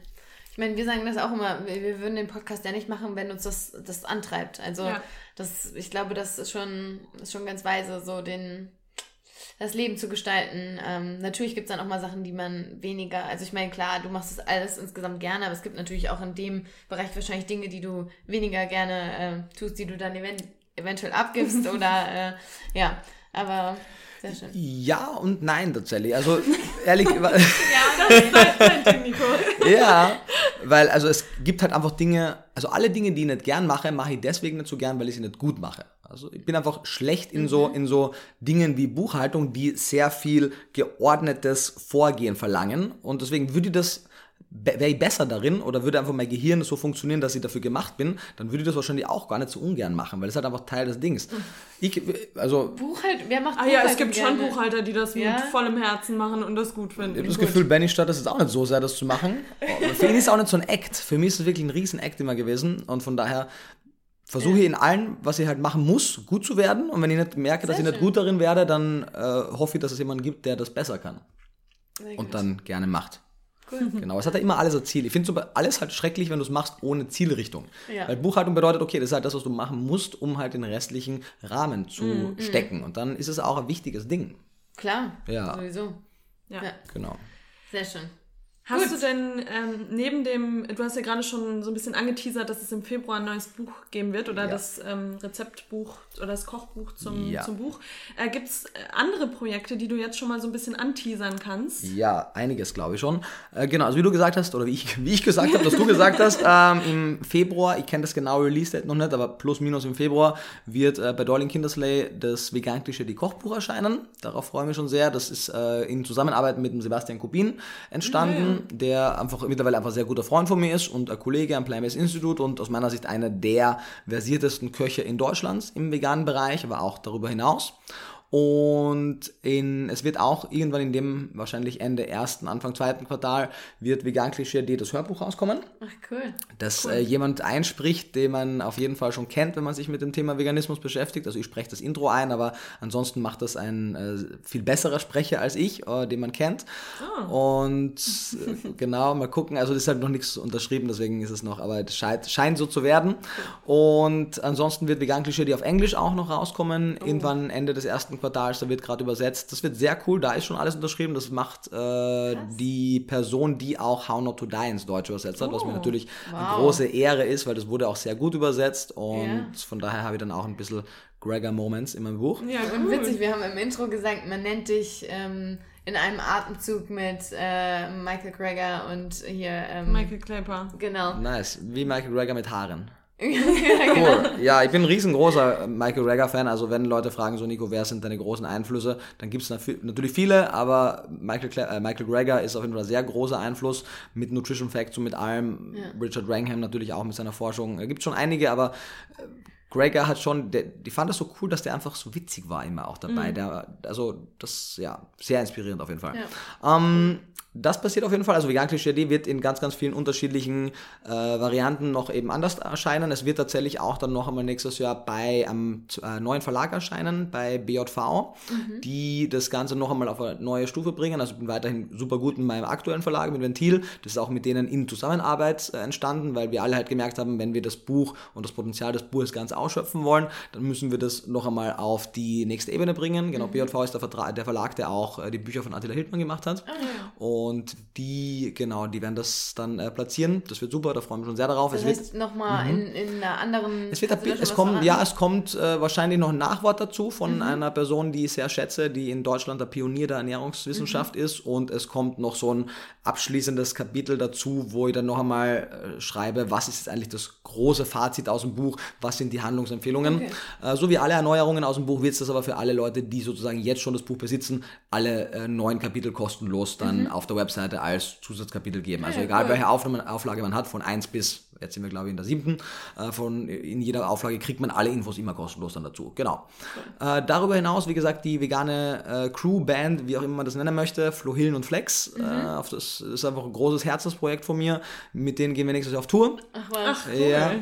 Ich meine, wir sagen das auch immer, wir, wir, würden den Podcast ja nicht machen, wenn uns das, das antreibt. Also ja. Das, ich glaube, das ist schon, ist schon ganz weise, so den, das Leben zu gestalten. Ähm, natürlich gibt es dann auch mal Sachen, die man weniger, also ich meine, klar, du machst das alles insgesamt gerne, aber es gibt natürlich auch in dem Bereich wahrscheinlich Dinge, die du weniger gerne äh, tust, die du dann event eventuell abgibst oder äh, ja, aber sehr schön. Ja und nein tatsächlich. Also ehrlich. ja, das ist Nico. ja, weil also es gibt halt einfach Dinge, also alle Dinge, die ich nicht gern mache, mache ich deswegen nicht so gern, weil ich sie nicht gut mache. Also ich bin einfach schlecht in so, mhm. in so Dingen wie Buchhaltung, die sehr viel geordnetes Vorgehen verlangen. Und deswegen würde ich das wäre ich besser darin oder würde einfach mein Gehirn so funktionieren, dass ich dafür gemacht bin, dann würde ich das wahrscheinlich auch gar nicht so ungern machen, weil das ist halt einfach Teil des Dings. Ich, also Buchhalter, wer macht Buchhalter? Ah ja, es gibt gerne? schon Buchhalter, die das ja? mit vollem Herzen machen und das gut finden. Ich habe das Gefühl, Benny statt das ist auch nicht so sehr, das zu machen. Für ihn ist es auch nicht so ein Act. Für mich ist es wirklich ein riesen Act immer gewesen und von daher versuche ich in allem, was ich halt machen muss, gut zu werden und wenn ich nicht merke, dass sehr ich nicht gut darin werde, dann äh, hoffe ich, dass es jemanden gibt, der das besser kann. und dann gerne macht. Cool. Genau, es hat ja immer alles ein Ziel. Ich finde so alles halt schrecklich, wenn du es machst ohne Zielrichtung. Ja. Weil Buchhaltung bedeutet, okay, das ist halt das, was du machen musst, um halt den restlichen Rahmen zu mm, stecken. Und dann ist es auch ein wichtiges Ding. Klar, ja. sowieso. Ja. ja. Genau. Sehr schön. Hast Gut. du denn ähm, neben dem, du hast ja gerade schon so ein bisschen angeteasert, dass es im Februar ein neues Buch geben wird oder ja. das ähm, Rezeptbuch oder das Kochbuch zum, ja. zum Buch. Äh, Gibt es äh, andere Projekte, die du jetzt schon mal so ein bisschen anteasern kannst? Ja, einiges glaube ich schon. Äh, genau, also wie du gesagt hast, oder wie ich, wie ich gesagt habe, dass du gesagt hast, ähm, im Februar, ich kenne das genaue Release-Date noch nicht, aber plus minus im Februar wird äh, bei Darling Kindersley das vegan die Kochbuch erscheinen. Darauf freue ich mich schon sehr. Das ist äh, in Zusammenarbeit mit dem Sebastian Kubin entstanden. Ja der einfach mittlerweile einfach sehr guter Freund von mir ist und ein Kollege am Plant-Based Institute und aus meiner Sicht einer der versiertesten Köche in Deutschland im veganen Bereich, aber auch darüber hinaus. Und in, es wird auch irgendwann in dem wahrscheinlich Ende ersten, Anfang zweiten Quartal wird Vegan Klischee D das Hörbuch rauskommen. Ach cool. Das cool. Äh, jemand einspricht, den man auf jeden Fall schon kennt, wenn man sich mit dem Thema Veganismus beschäftigt. Also ich spreche das Intro ein, aber ansonsten macht das ein äh, viel besserer Sprecher als ich, äh, den man kennt. Oh. Und äh, genau, mal gucken. Also das ist halt noch nichts unterschrieben, deswegen ist es noch, aber es scheint, scheint so zu werden. Und ansonsten wird Vegan Klischee D auf Englisch auch noch rauskommen, oh. irgendwann Ende des ersten ersten Quartals, da wird gerade übersetzt. Das wird sehr cool, da ist schon alles unterschrieben. Das macht äh, die Person, die auch How Not to Die ins Deutsche übersetzt hat, oh, was mir oh, natürlich wow. eine große Ehre ist, weil das wurde auch sehr gut übersetzt und yeah. von daher habe ich dann auch ein bisschen Gregor Moments in meinem Buch. Ja, cool. witzig, wir haben im Intro gesagt, man nennt dich ähm, in einem Atemzug mit äh, Michael Gregor und hier ähm, Michael Clapper. Genau. Nice, wie Michael Gregor mit Haaren. Ja, genau. cool. Ja, ich bin ein riesengroßer Michael Greger-Fan. Also wenn Leute fragen, so Nico, wer sind deine großen Einflüsse, dann gibt es natürlich viele, aber Michael, äh, Michael Greger ist auf jeden Fall ein sehr großer Einfluss mit Nutrition Facts und mit allem. Ja. Richard Wrangham natürlich auch mit seiner Forschung. Es gibt schon einige, aber äh, Gregor hat schon, der, die fand das so cool, dass der einfach so witzig war immer auch dabei. Mhm. Der, also das, ja, sehr inspirierend auf jeden Fall. Ja. Ähm, das passiert auf jeden Fall. Also Vegan Klischee wird in ganz, ganz vielen unterschiedlichen äh, Varianten noch eben anders erscheinen. Es wird tatsächlich auch dann noch einmal nächstes Jahr bei einem äh, neuen Verlag erscheinen, bei BJV, mhm. die das Ganze noch einmal auf eine neue Stufe bringen. Also ich bin weiterhin super gut mit meinem aktuellen Verlag, mit Ventil. Das ist auch mit denen in Zusammenarbeit äh, entstanden, weil wir alle halt gemerkt haben, wenn wir das Buch und das Potenzial des Buches ganz ausschöpfen wollen, dann müssen wir das noch einmal auf die nächste Ebene bringen. Genau, mhm. BJV ist der, Vertra der Verlag, der auch äh, die Bücher von Attila Hildmann gemacht hat. Mhm. Und die, genau, die werden das dann äh, platzieren. Das wird super, da freuen wir uns schon sehr darauf. Das es heißt nochmal mhm. in, in einer anderen. Es wird es kommt, ja, es kommt äh, wahrscheinlich noch ein Nachwort dazu von mhm. einer Person, die ich sehr schätze, die in Deutschland der Pionier der Ernährungswissenschaft mhm. ist. Und es kommt noch so ein abschließendes Kapitel dazu, wo ich dann noch einmal äh, schreibe, was ist jetzt eigentlich das große Fazit aus dem Buch, was sind die Handlungsempfehlungen. Okay. Äh, so wie alle Erneuerungen aus dem Buch wird es das aber für alle Leute, die sozusagen jetzt schon das Buch besitzen, alle äh, neun Kapitel kostenlos dann mhm. auf der Webseite Seite als Zusatzkapitel geben. Also egal cool. welche Auflage man hat, von 1 bis, jetzt sind wir glaube ich in der siebten, äh, von, in jeder Auflage kriegt man alle Infos immer kostenlos dann dazu. Genau. Cool. Äh, darüber hinaus, wie gesagt, die vegane äh, Crew, Band, wie auch immer man das nennen möchte, Flo Hillen und Flex, mhm. äh, das, das ist einfach ein großes Herzensprojekt von mir. Mit denen gehen wir nächstes Jahr auf Tour. Ach, Ach cool. Ja.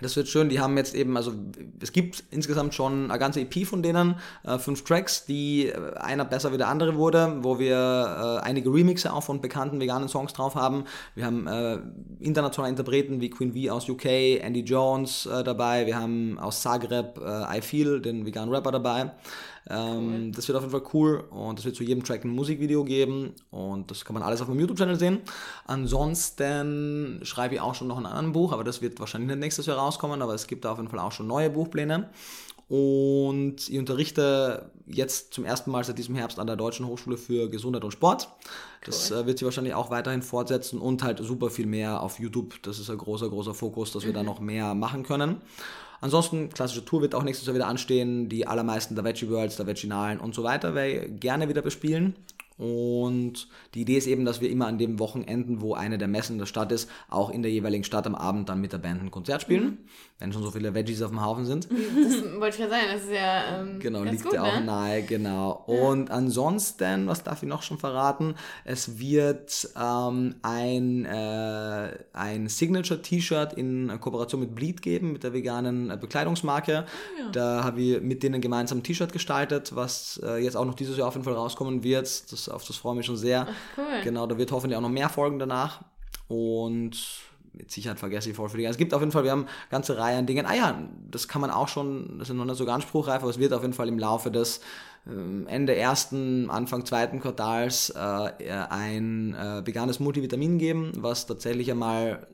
Das wird schön. Die haben jetzt eben, also es gibt insgesamt schon eine ganze EP von denen, äh, fünf Tracks, die äh, einer besser wie der andere wurde, wo wir äh, einige Remixe auch von bekannten veganen Songs drauf haben. Wir haben äh, internationale Interpreten wie Queen V aus UK, Andy Jones äh, dabei. Wir haben aus Zagreb äh, I Feel, den veganen Rapper dabei. Ähm, cool. Das wird auf jeden Fall cool und es wird zu jedem Track ein Musikvideo geben und das kann man alles auf meinem YouTube-Channel sehen. Ansonsten schreibe ich auch schon noch ein anderes Buch, aber das wird wahrscheinlich nicht nächstes Jahr rauskommen, aber es gibt da auf jeden Fall auch schon neue Buchpläne. Und ich unterrichte jetzt zum ersten Mal seit diesem Herbst an der Deutschen Hochschule für Gesundheit und Sport. Das äh, wird sich wahrscheinlich auch weiterhin fortsetzen und halt super viel mehr auf YouTube. Das ist ein großer, großer Fokus, dass wir da mhm. noch mehr machen können. Ansonsten, klassische Tour wird auch nächstes Jahr wieder anstehen. Die allermeisten Veggie Worlds, der Veginalen und so weiter werde ich gerne wieder bespielen. Und die Idee ist eben, dass wir immer an den Wochenenden, wo eine der Messen der Stadt ist, auch in der jeweiligen Stadt am Abend dann mit der Band ein Konzert spielen, mhm. Wenn schon so viele Veggies auf dem Haufen sind. Das wollte ich ja sagen, das ist ja. Ähm, genau, liegt gut, ja auch ne? nahe, genau. Ja. Und ansonsten, was darf ich noch schon verraten? Es wird ähm, ein, äh, ein Signature-T-Shirt in Kooperation mit Bleed geben, mit der veganen äh, Bekleidungsmarke. Ja. Da habe ich mit denen gemeinsam ein T-Shirt gestaltet, was äh, jetzt auch noch dieses Jahr auf jeden Fall rauskommen wird. Das auf das freue ich mich schon sehr. Ach, cool. Genau, da wird hoffentlich auch noch mehr folgen danach. Und mit Sicherheit vergesse ich voll für Es gibt auf jeden Fall, wir haben eine ganze Reihe an Dingen. Ah ja, das kann man auch schon, das ist noch nicht so ganz spruchreif, aber es wird auf jeden Fall im Laufe des ähm, Ende ersten, Anfang zweiten Quartals äh, ein äh, veganes Multivitamin geben, was tatsächlich einmal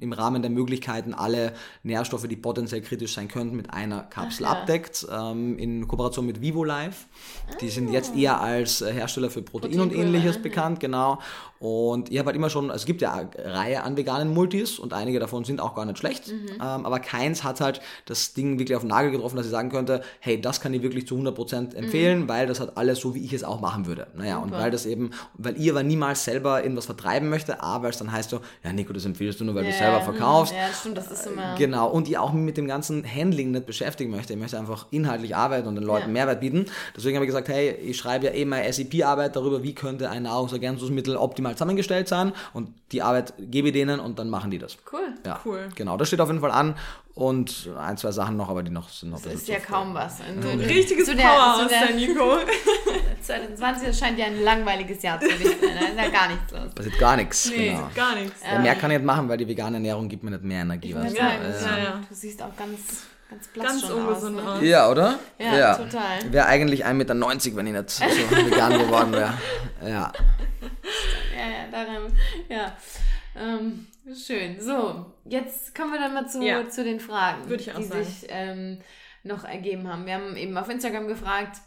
im Rahmen der Möglichkeiten alle Nährstoffe, die potenziell kritisch sein könnten, mit einer Kapsel Ach, ja. abdeckt, ähm, in Kooperation mit Vivo Life. Die sind jetzt ah. eher als äh, Hersteller für Protein, Protein und ähnliches bekannt, genau. Und ich habe halt immer schon, also es gibt ja eine Reihe an veganen Multis und einige davon sind auch gar nicht schlecht, mhm. ähm, aber keins hat halt das Ding wirklich auf den Nagel getroffen, dass ich sagen könnte, hey, das kann ich wirklich zu 100% empfehlen, mhm. weil das hat alles so, wie ich es auch machen würde. Naja, Super. und weil das eben, weil ihr aber niemals selber irgendwas vertreiben möchte, A, weil es dann heißt so, ja Nico, das empfiehlst du nur, weil yeah. Du selber verkaufst. Ja, stimmt, das ist immer... Genau, und ihr auch mit dem ganzen Handling nicht beschäftigen möchte. Ich möchte einfach inhaltlich arbeiten und den Leuten ja. Mehrwert bieten. Deswegen habe ich gesagt, hey, ich schreibe ja eh meine SEP-Arbeit darüber, wie könnte ein Nahrungsergänzungsmittel optimal zusammengestellt sein und die Arbeit gebe ich denen und dann machen die das. Cool. Ja, cool. Genau, das steht auf jeden Fall an und ein, zwei Sachen noch, aber die noch sind noch Das ist ja kaum was. Ein mhm. richtiges so der, Powerhouse, so der, Nico. 2020 scheint ja ein langweiliges Jahr zu dich. Da ist ja gar nichts los. Passiert gar nichts. Nee, genau. gar nichts. Ja, mehr kann ich nicht machen, weil die vegane Ernährung gibt mir nicht mehr Energie. Ich weißt ja, ja, ja. Du siehst auch ganz ganz blass Ganz ungesund aus, ne? Ja, oder? Ja, ja. total. Wäre eigentlich 1,90 Meter, wenn ich nicht so vegan geworden wäre. Ja. Ja, ja, daran, ja. Ähm, schön. So, jetzt kommen wir dann mal zu, ja. zu den Fragen, Würde ich auch die sagen. sich ähm, noch ergeben haben. Wir haben eben auf Instagram gefragt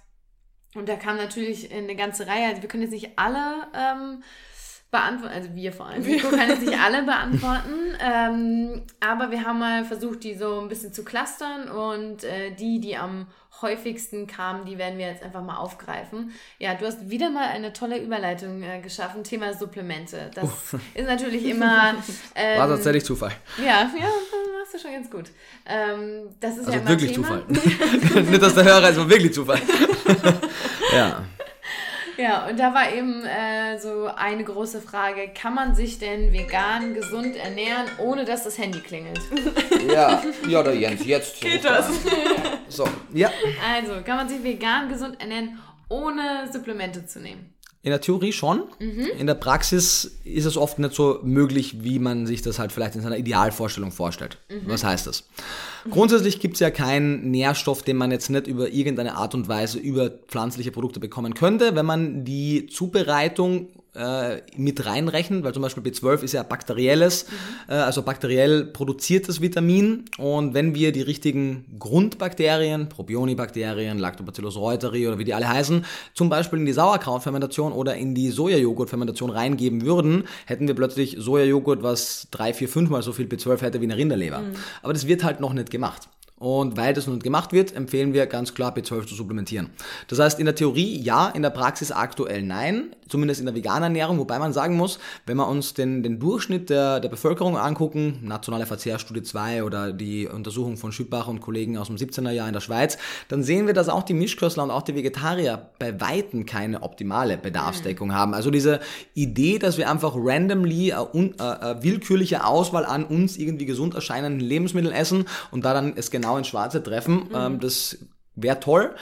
und da kam natürlich eine ganze Reihe. Also wir können jetzt nicht alle ähm, beantworten, also wir vor allem. Nico kann jetzt nicht alle beantworten, ähm, aber wir haben mal versucht, die so ein bisschen zu clustern und äh, die, die am häufigsten kamen, die werden wir jetzt einfach mal aufgreifen. Ja, du hast wieder mal eine tolle Überleitung äh, geschaffen, Thema Supplemente. Das ist natürlich immer... Ähm, War tatsächlich Zufall. Ja, ja, machst du schon ganz gut. Ähm, das ist also ja immer wirklich Thema. Zufall. Nicht, dass der Hörer ist, aber wirklich Zufall. ja. Ja, und da war eben äh, so eine große Frage, kann man sich denn vegan gesund ernähren, ohne dass das Handy klingelt? Ja, ja, der Jens, jetzt. Geht das? So, ja. Also, kann man sich vegan gesund ernähren, ohne Supplemente zu nehmen? In der Theorie schon. In der Praxis ist es oft nicht so möglich, wie man sich das halt vielleicht in seiner Idealvorstellung vorstellt. Was heißt das? Grundsätzlich gibt es ja keinen Nährstoff, den man jetzt nicht über irgendeine Art und Weise über pflanzliche Produkte bekommen könnte, wenn man die Zubereitung äh, mit reinrechnet, weil zum Beispiel B12 ist ja bakterielles, äh, also bakteriell produziertes Vitamin und wenn wir die richtigen Grundbakterien, Probionibakterien, Lactobacillus reuteri oder wie die alle heißen, zum Beispiel in die Sauerkrautfermentation oder in die Sojajoghurtfermentation reingeben würden, hätten wir plötzlich Sojajoghurt, was drei, vier, fünfmal so viel B12 hätte wie eine Rinderleber. Aber das wird halt noch nicht gemacht. Und weil das nicht gemacht wird, empfehlen wir ganz klar B12 zu supplementieren. Das heißt, in der Theorie ja, in der Praxis aktuell nein, zumindest in der veganen Ernährung, wobei man sagen muss, wenn wir uns den, den Durchschnitt der, der Bevölkerung angucken, nationale Verzehrstudie 2 oder die Untersuchung von Schüppach und Kollegen aus dem 17er Jahr in der Schweiz, dann sehen wir, dass auch die Mischköstler und auch die Vegetarier bei Weitem keine optimale Bedarfsdeckung haben. Also diese Idee, dass wir einfach randomly un, äh, eine willkürliche Auswahl an uns irgendwie gesund erscheinenden Lebensmitteln essen und da dann es genau ins Schwarze treffen, ähm, das wäre toll.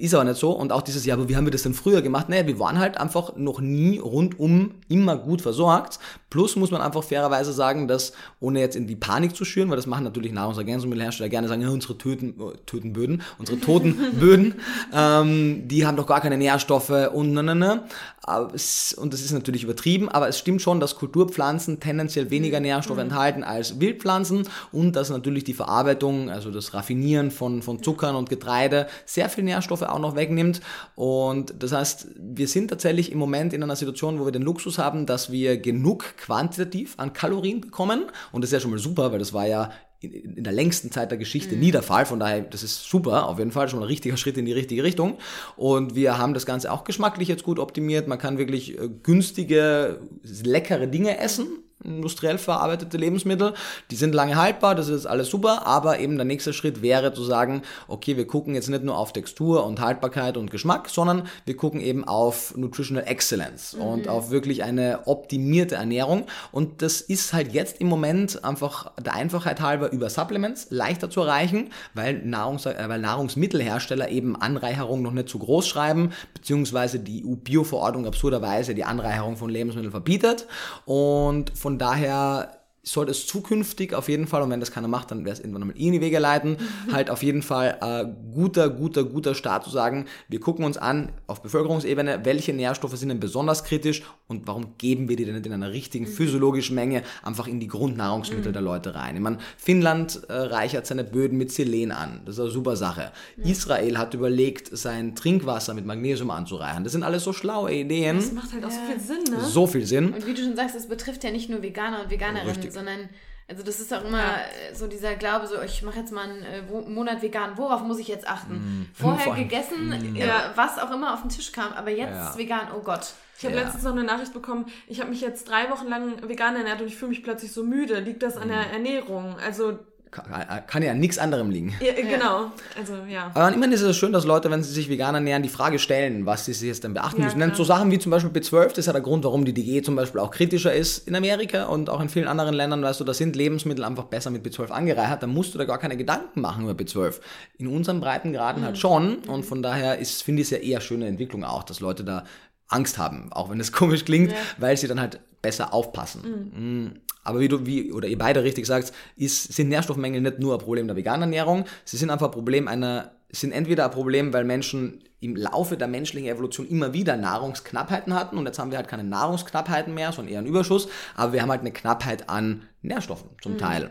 Ist aber nicht so. Und auch dieses, ja, aber wie haben wir das denn früher gemacht? Naja, wir waren halt einfach noch nie rundum immer gut versorgt. Plus muss man einfach fairerweise sagen, dass, ohne jetzt in die Panik zu schüren, weil das machen natürlich Nahrungsergänzungsmittelhersteller gerne sagen, ja, unsere Töten, äh, Tötenböden, unsere toten Böden, ähm, die haben doch gar keine Nährstoffe und ne, ne, ne. Aber es, und das ist natürlich übertrieben, aber es stimmt schon, dass Kulturpflanzen tendenziell weniger Nährstoffe enthalten als Wildpflanzen und dass natürlich die Verarbeitung, also das Raffinieren von, von Zuckern und Getreide sehr viel Nährstoffe auch noch wegnimmt. Und das heißt, wir sind tatsächlich im Moment in einer Situation, wo wir den Luxus haben, dass wir genug quantitativ an Kalorien bekommen. Und das ist ja schon mal super, weil das war ja in, der längsten Zeit der Geschichte nie der Fall. Von daher, das ist super, auf jeden Fall schon ein richtiger Schritt in die richtige Richtung. Und wir haben das Ganze auch geschmacklich jetzt gut optimiert. Man kann wirklich äh, günstige, leckere Dinge essen industriell verarbeitete Lebensmittel, die sind lange haltbar, das ist alles super, aber eben der nächste Schritt wäre zu sagen, okay, wir gucken jetzt nicht nur auf Textur und Haltbarkeit und Geschmack, sondern wir gucken eben auf Nutritional Excellence mhm. und auf wirklich eine optimierte Ernährung. Und das ist halt jetzt im Moment einfach der Einfachheit halber über Supplements leichter zu erreichen, weil, Nahrungs äh, weil Nahrungsmittelhersteller eben Anreicherung noch nicht zu groß schreiben, beziehungsweise die EU-Bio-Verordnung absurderweise die Anreicherung von Lebensmitteln verbietet. Und von daher sollte es zukünftig auf jeden Fall, und wenn das keiner macht, dann wäre es irgendwann mal eh in die Wege leiten, halt auf jeden Fall äh, guter, guter, guter Start zu sagen, wir gucken uns an auf Bevölkerungsebene, welche Nährstoffe sind denn besonders kritisch und warum geben wir die denn nicht in einer richtigen physiologischen Menge einfach in die Grundnahrungsmittel der Leute rein. Ich meine, Finnland äh, reichert seine Böden mit Selen an, das ist eine super Sache. Israel hat überlegt, sein Trinkwasser mit Magnesium anzureichern. Das sind alles so schlaue Ideen. Das macht halt auch so viel Sinn, ne? So viel Sinn. Und wie du schon sagst, es betrifft ja nicht nur Veganer und Veganerinnen, Richtig. Sondern also das ist auch immer äh, so dieser Glaube, so ich mache jetzt mal einen äh, Monat vegan, worauf muss ich jetzt achten? Vorher Vor gegessen, äh, Ja. was auch immer auf den Tisch kam, aber jetzt Ja. vegan, oh Gott. Ich habe Ja. letztens noch eine Nachricht bekommen, ich habe mich jetzt drei Wochen lang vegan ernährt und ich fühle mich plötzlich so müde. Liegt das an der Mhm. Ernährung? Also, Kann, kann ja an nichts anderem liegen. ja, genau. Also, ja. Aber immerhin ist es schön, dass Leute, wenn sie sich vegan ernähren, die Frage stellen, was sie sich jetzt denn beachten Ja, müssen. Denn so Sachen wie zum Beispiel B12, das ist ja der Grund, warum die Diät zum Beispiel auch kritischer ist in Amerika und auch in vielen anderen Ländern, weißt du, da sind Lebensmittel einfach besser mit B12 angereichert, da musst du da gar keine Gedanken machen über B12. In unseren Breitengraden halt schon und von daher ist, finde ich es ja eher schöne Entwicklung auch, dass Leute da Angst haben, auch wenn es komisch klingt, weil sie dann halt besser aufpassen. Mm. Aber wie du, wie, oder ihr beide richtig sagt, ist, sind Nährstoffmängel nicht nur ein Problem der veganen Ernährung, sie sind einfach ein Problem einer, sind entweder ein Problem, weil Menschen im Laufe der menschlichen Evolution immer wieder Nahrungsknappheiten hatten und jetzt haben wir halt keine Nahrungsknappheiten mehr, sondern eher einen Überschuss, aber wir haben halt eine Knappheit an Nährstoffen zum Teil.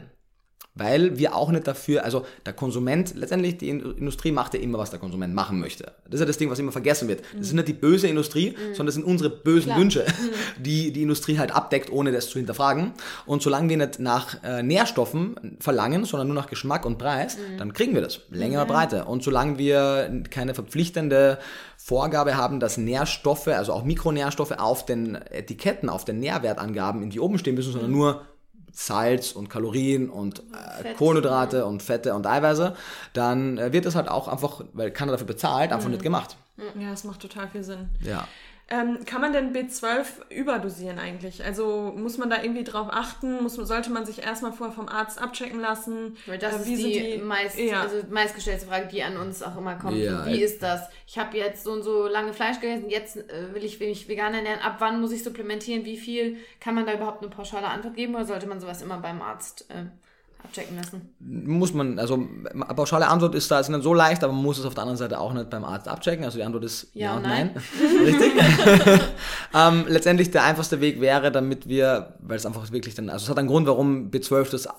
Weil wir auch nicht dafür, also der Konsument, letztendlich die In- Industrie macht ja immer, was der Konsument machen möchte. Das ist ja das Ding, was immer vergessen wird. Das ist nicht die böse Industrie, sondern das sind unsere bösen Wünsche, die die Industrie halt abdeckt, ohne das zu hinterfragen. Und solange wir nicht nach äh, Nährstoffen verlangen, sondern nur nach Geschmack und Preis, dann kriegen wir das. Längere Breite. Und solange wir keine verpflichtende Vorgabe haben, dass Nährstoffe, also auch Mikronährstoffe auf den Etiketten, auf den Nährwertangaben irgendwie oben stehen müssen, sondern nur Salz und Kalorien und äh, Kohlenhydrate und Fette und Eiweiße, dann äh, wird das halt auch einfach, weil keiner dafür bezahlt, einfach mhm. nicht gemacht. Ja, das macht total viel Sinn. Ja. Ähm, kann man denn B12 überdosieren eigentlich? Also muss man da irgendwie drauf achten? Muss, sollte man sich erstmal vorher vom Arzt abchecken lassen? Weil das äh, ist die, die meist, ja. also meistgestellte Frage, die an uns auch immer kommt. Ja. Wie ist das? Ich habe jetzt so und so lange Fleisch gegessen, jetzt äh, will ich mich vegan ernähren. Ab wann muss ich supplementieren? Wie viel? Kann man da überhaupt eine pauschale Antwort geben oder sollte man sowas immer beim Arzt äh, abchecken lassen? Muss man, also pauschale Antwort ist da jetzt nicht so leicht, aber man muss es auf der anderen Seite auch nicht beim Arzt abchecken. Also die Antwort ist ja, ja und nein. nein. Richtig. ähm, letztendlich der einfachste Weg wäre, damit wir, weil es einfach wirklich dann, also es hat einen Grund, warum B12 das äh,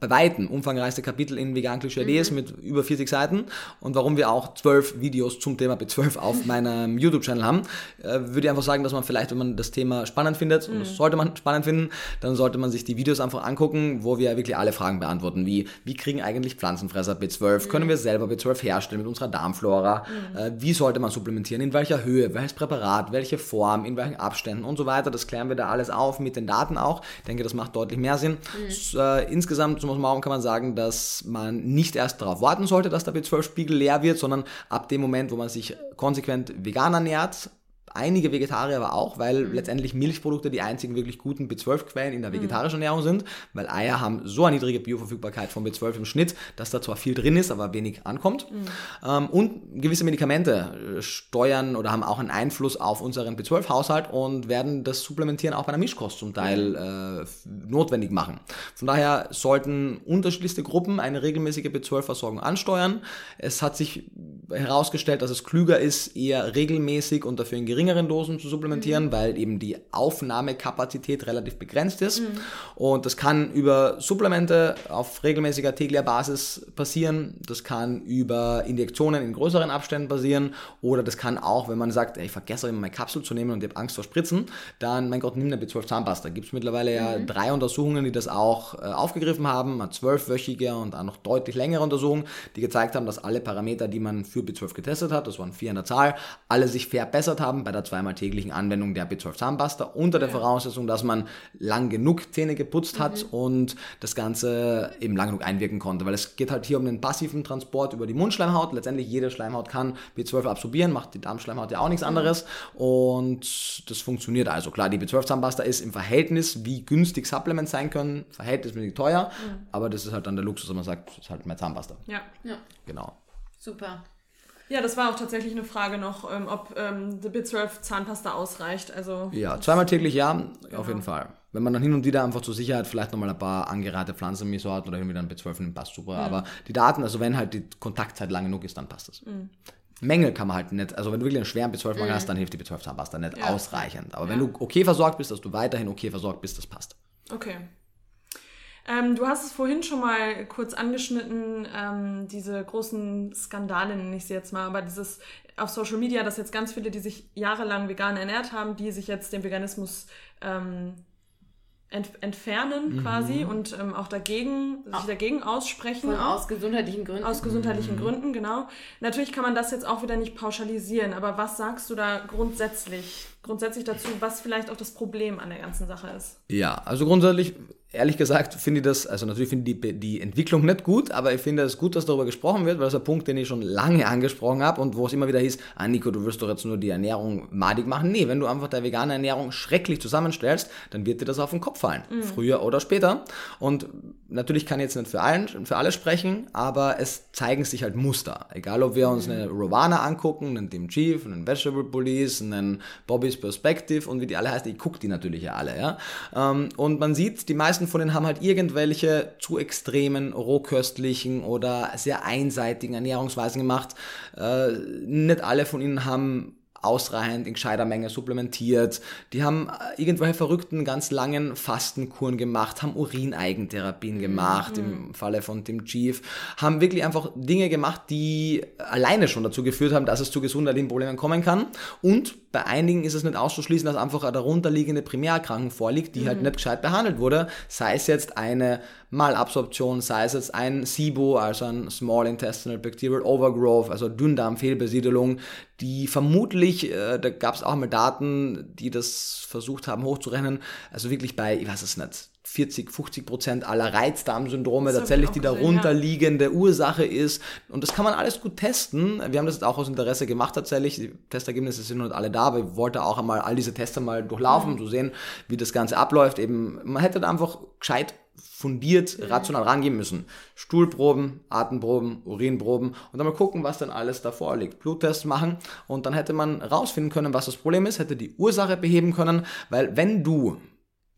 bei Weitem umfangreichste Kapitel in Vegan Klischee mhm. ist mit über 40 Seiten und warum wir auch zwölf Videos zum Thema B12 auf meinem YouTube-Channel haben, äh, würde ich einfach sagen, dass man vielleicht, wenn man das Thema spannend findet, mhm. und das sollte man spannend finden, dann sollte man sich die Videos einfach angucken, wo wir wirklich alle Fragen beantworten, wie, wie kriegen eigentlich Pflanzenfresser B12, mhm. können wir selber B12 herstellen mit unserer Darmflora, mhm. äh, wie sollte man supplementieren, in welcher Höhe, welches Präparat, welche Form, in welchen Abständen und so weiter, das klären wir da alles auf mit den Daten auch. Ich denke, das macht deutlich mehr Sinn. Mhm. Äh, insgesamt, zum Morgen kann man sagen, dass man nicht erst darauf warten sollte, dass der B12-Spiegel leer wird, sondern ab dem Moment, wo man sich konsequent vegan ernährt, einige Vegetarier aber auch, weil mhm. letztendlich Milchprodukte die einzigen wirklich guten B12-Quellen in der mhm. vegetarischen Ernährung sind, weil Eier haben so eine niedrige Bioverfügbarkeit von B12 im Schnitt, dass da zwar viel drin ist, aber wenig ankommt. Mhm. Ähm, und gewisse Medikamente äh, steuern oder haben auch einen Einfluss auf unseren B12-Haushalt und werden das Supplementieren auch bei einer Mischkost zum Teil mhm. äh, notwendig machen. Von daher sollten unterschiedlichste Gruppen eine regelmäßige B12-Versorgung ansteuern. Es hat sich herausgestellt, dass es klüger ist, eher regelmäßig und dafür in geringeren Dosen zu supplementieren, mhm. weil eben die Aufnahmekapazität relativ begrenzt ist. Mhm. Und das kann über Supplemente auf regelmäßiger täglicher Basis passieren. Das kann über Injektionen in größeren Abständen passieren. Oder das kann auch, wenn man sagt, ey, ich vergesse immer meine Kapsel zu nehmen und ich habe Angst vor Spritzen, dann, mein Gott, nimm eine B12 Zahnpasta. Gibt es mittlerweile ja mhm. drei Untersuchungen, die das auch äh, aufgegriffen haben, eine zwölfwöchige und dann noch deutlich längere Untersuchungen, die gezeigt haben, dass alle Parameter, die man für B12 getestet hat, das waren vier in der Zahl, alle sich verbessert haben bei der zweimal täglichen Anwendung der B12 Zahnpasta unter der Voraussetzung, dass man lang genug Zähne geputzt hat mhm. und das Ganze eben lang genug einwirken konnte, weil es geht halt hier um den passiven Transport über die Mundschleimhaut. Letztendlich jede Schleimhaut kann B12 absorbieren, macht die Darmschleimhaut ja auch nichts mhm. anderes und das funktioniert also. Klar, die B12 Zahnpasta ist im Verhältnis, wie günstig Supplements sein können, verhältnismäßig teuer, mhm. aber das ist halt dann der Luxus, wenn man sagt, das ist halt mehr Zahnpasta. Ja. ja. Genau. Super. Ja, das war auch tatsächlich eine Frage noch, ähm, ob ähm, die B12 Zahnpasta ausreicht. Also ja, zweimal täglich ja, genau. auf jeden Fall. Wenn man dann hin und wieder einfach zur Sicherheit vielleicht nochmal ein paar angereihte Pflanzenmiso oder irgendwie dann B12 nimmt, passt super. Mhm. Aber die Daten, also wenn halt die Kontaktzeit lang genug ist, dann passt das. Mhm. Mängel kann man halt nicht, also wenn du wirklich einen schweren B12-Mangel mhm. hast, dann hilft die B12-Zahnpasta nicht ja. ausreichend. Aber ja. wenn du okay versorgt bist, dass du weiterhin okay versorgt bist, das passt. Okay. Ähm, du hast es vorhin schon mal kurz angeschnitten, ähm, diese großen Skandale nenne ich sie jetzt mal, aber dieses auf Social Media, dass jetzt ganz viele, die sich jahrelang vegan ernährt haben, die sich jetzt dem Veganismus ähm, ent entfernen mhm. quasi und ähm, auch dagegen, sich dagegen aussprechen. Von aus gesundheitlichen Gründen. Aus gesundheitlichen mhm. Gründen, genau. Natürlich kann man das jetzt auch wieder nicht pauschalisieren, aber was sagst du da grundsätzlich, grundsätzlich dazu, was vielleicht auch das Problem an der ganzen Sache ist? Ja, also grundsätzlich ehrlich gesagt finde ich das, also natürlich finde ich die, die Entwicklung nicht gut, aber ich finde es gut, dass darüber gesprochen wird, weil das ist ein Punkt, den ich schon lange angesprochen habe und wo es immer wieder hieß, ah Nico, du wirst doch jetzt nur die Ernährung madig machen. Nee, wenn du einfach deine vegane Ernährung schrecklich zusammenstellst, dann wird dir das auf den Kopf fallen, mhm. früher oder später. Und natürlich kann ich jetzt nicht für, allen, für alle sprechen, aber es zeigen sich halt Muster. Egal, ob wir uns mhm. eine Rovana angucken, einen Team Chief, einen Vegetable Police, einen Bobby's Perspective und wie die alle heißen, ich gucke die natürlich ja alle, ja. Ähm, und man sieht, die meisten meisten von denen haben halt irgendwelche zu extremen, rohköstlichen oder sehr einseitigen Ernährungsweisen gemacht. Äh, nicht alle von ihnen haben ausreichend in gescheiter Menge supplementiert. Die haben äh, irgendwelche verrückten, ganz langen Fastenkuren gemacht, haben Urineigentherapien mhm. gemacht, mhm. im Falle von Tim Chief, haben wirklich einfach Dinge gemacht, die alleine schon dazu geführt haben, dass es zu gesundheitlichen Problemen kommen kann. Und bei einigen ist es nicht auszuschließen, dass einfach eine darunterliegende Primärerkrankung vorliegt, die halt mhm. halt nicht gescheit behandelt wurde. Sei es jetzt eine Malabsorption, sei es jetzt ein SIBO, also ein Small Intestinal Bacterial Overgrowth, also Dünndarmfehlbesiedelung, die vermutlich, äh, da gab es auch mal Daten, die das versucht haben hochzurechnen, also wirklich bei, ich weiß es nicht, 40, 50 Prozent aller Reizdarmsyndrome tatsächlich die darunterliegende ja. Ursache ist. Und das kann man alles gut testen. Wir haben das jetzt auch aus Interesse gemacht tatsächlich. Die Testergebnisse sind noch nicht alle da, aber ich wollte auch einmal all diese Tests mal durchlaufen, um zu sehen, wie das Ganze abläuft. Eben, man hätte da einfach gescheit fundiert, rational rangehen müssen. Stuhlproben, Atemproben, Urinproben und dann mal gucken, was dann alles davor liegt. Bluttests machen und dann hätte man rausfinden können, was das Problem ist, hätte die Ursache beheben können, weil wenn du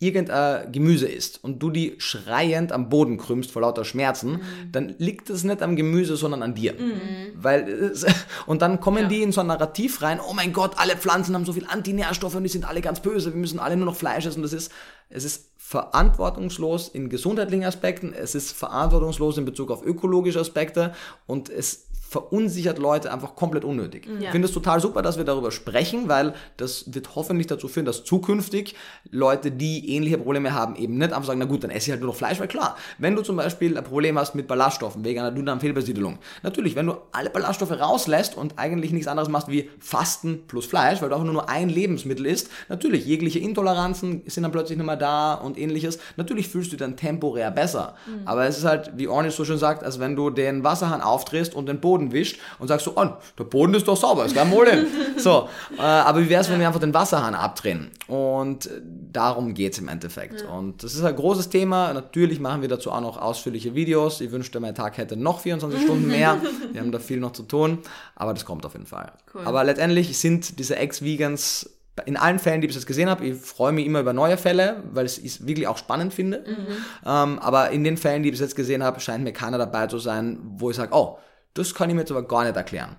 irgendein Gemüse isst und du die schreiend am Boden krümmst vor lauter Schmerzen, mhm. dann liegt es nicht am Gemüse, sondern an dir. Mhm. Weil und dann kommen ja. die in so ein Narrativ rein, oh mein Gott, alle Pflanzen haben so viel Antinährstoffe und die sind alle ganz böse, wir müssen alle nur noch Fleisch essen. Das ist, es ist verantwortungslos in gesundheitlichen Aspekten, es ist verantwortungslos in Bezug auf ökologische Aspekte und es verunsichert Leute einfach komplett unnötig. Ja. Ich finde es total super, dass wir darüber sprechen, weil das wird hoffentlich dazu führen, dass zukünftig Leute, die ähnliche Probleme haben, eben nicht einfach sagen, na gut, dann esse ich halt nur noch Fleisch, weil klar, wenn du zum Beispiel ein Problem hast mit Ballaststoffen wegen einer Dünndarmfehlbesiedelung, natürlich, wenn du alle Ballaststoffe rauslässt und eigentlich nichts anderes machst wie Fasten plus Fleisch, weil du einfach nur ein Lebensmittel isst, natürlich, jegliche Intoleranzen sind dann plötzlich nicht mehr da und ähnliches, natürlich fühlst du dann temporär besser, mhm. aber es ist halt, wie Ornish so schön sagt, als wenn du den Wasserhahn aufdrehst und den Boden Boden wischt und sagst so, oh, der Boden ist doch sauber, ist kein Problem. so, äh, aber wie wäre es, wenn wir einfach den Wasserhahn abdrehen? Und darum geht es im Endeffekt. Ja. Und das ist ein großes Thema. Natürlich machen wir dazu auch noch ausführliche Videos. Ich wünschte, mein Tag hätte noch 24 Stunden mehr. Wir haben da viel noch zu tun, aber das kommt auf jeden Fall. Cool. Aber letztendlich sind diese Ex-Vegans in allen Fällen, die ich bis jetzt gesehen habe, ich freue mich immer über neue Fälle, weil ich es wirklich auch spannend finde. Mhm. Ähm, aber in den Fällen, die ich bis jetzt gesehen habe, scheint mir keiner dabei zu sein, wo ich sage, oh, das kann ich mir jetzt aber gar nicht erklären.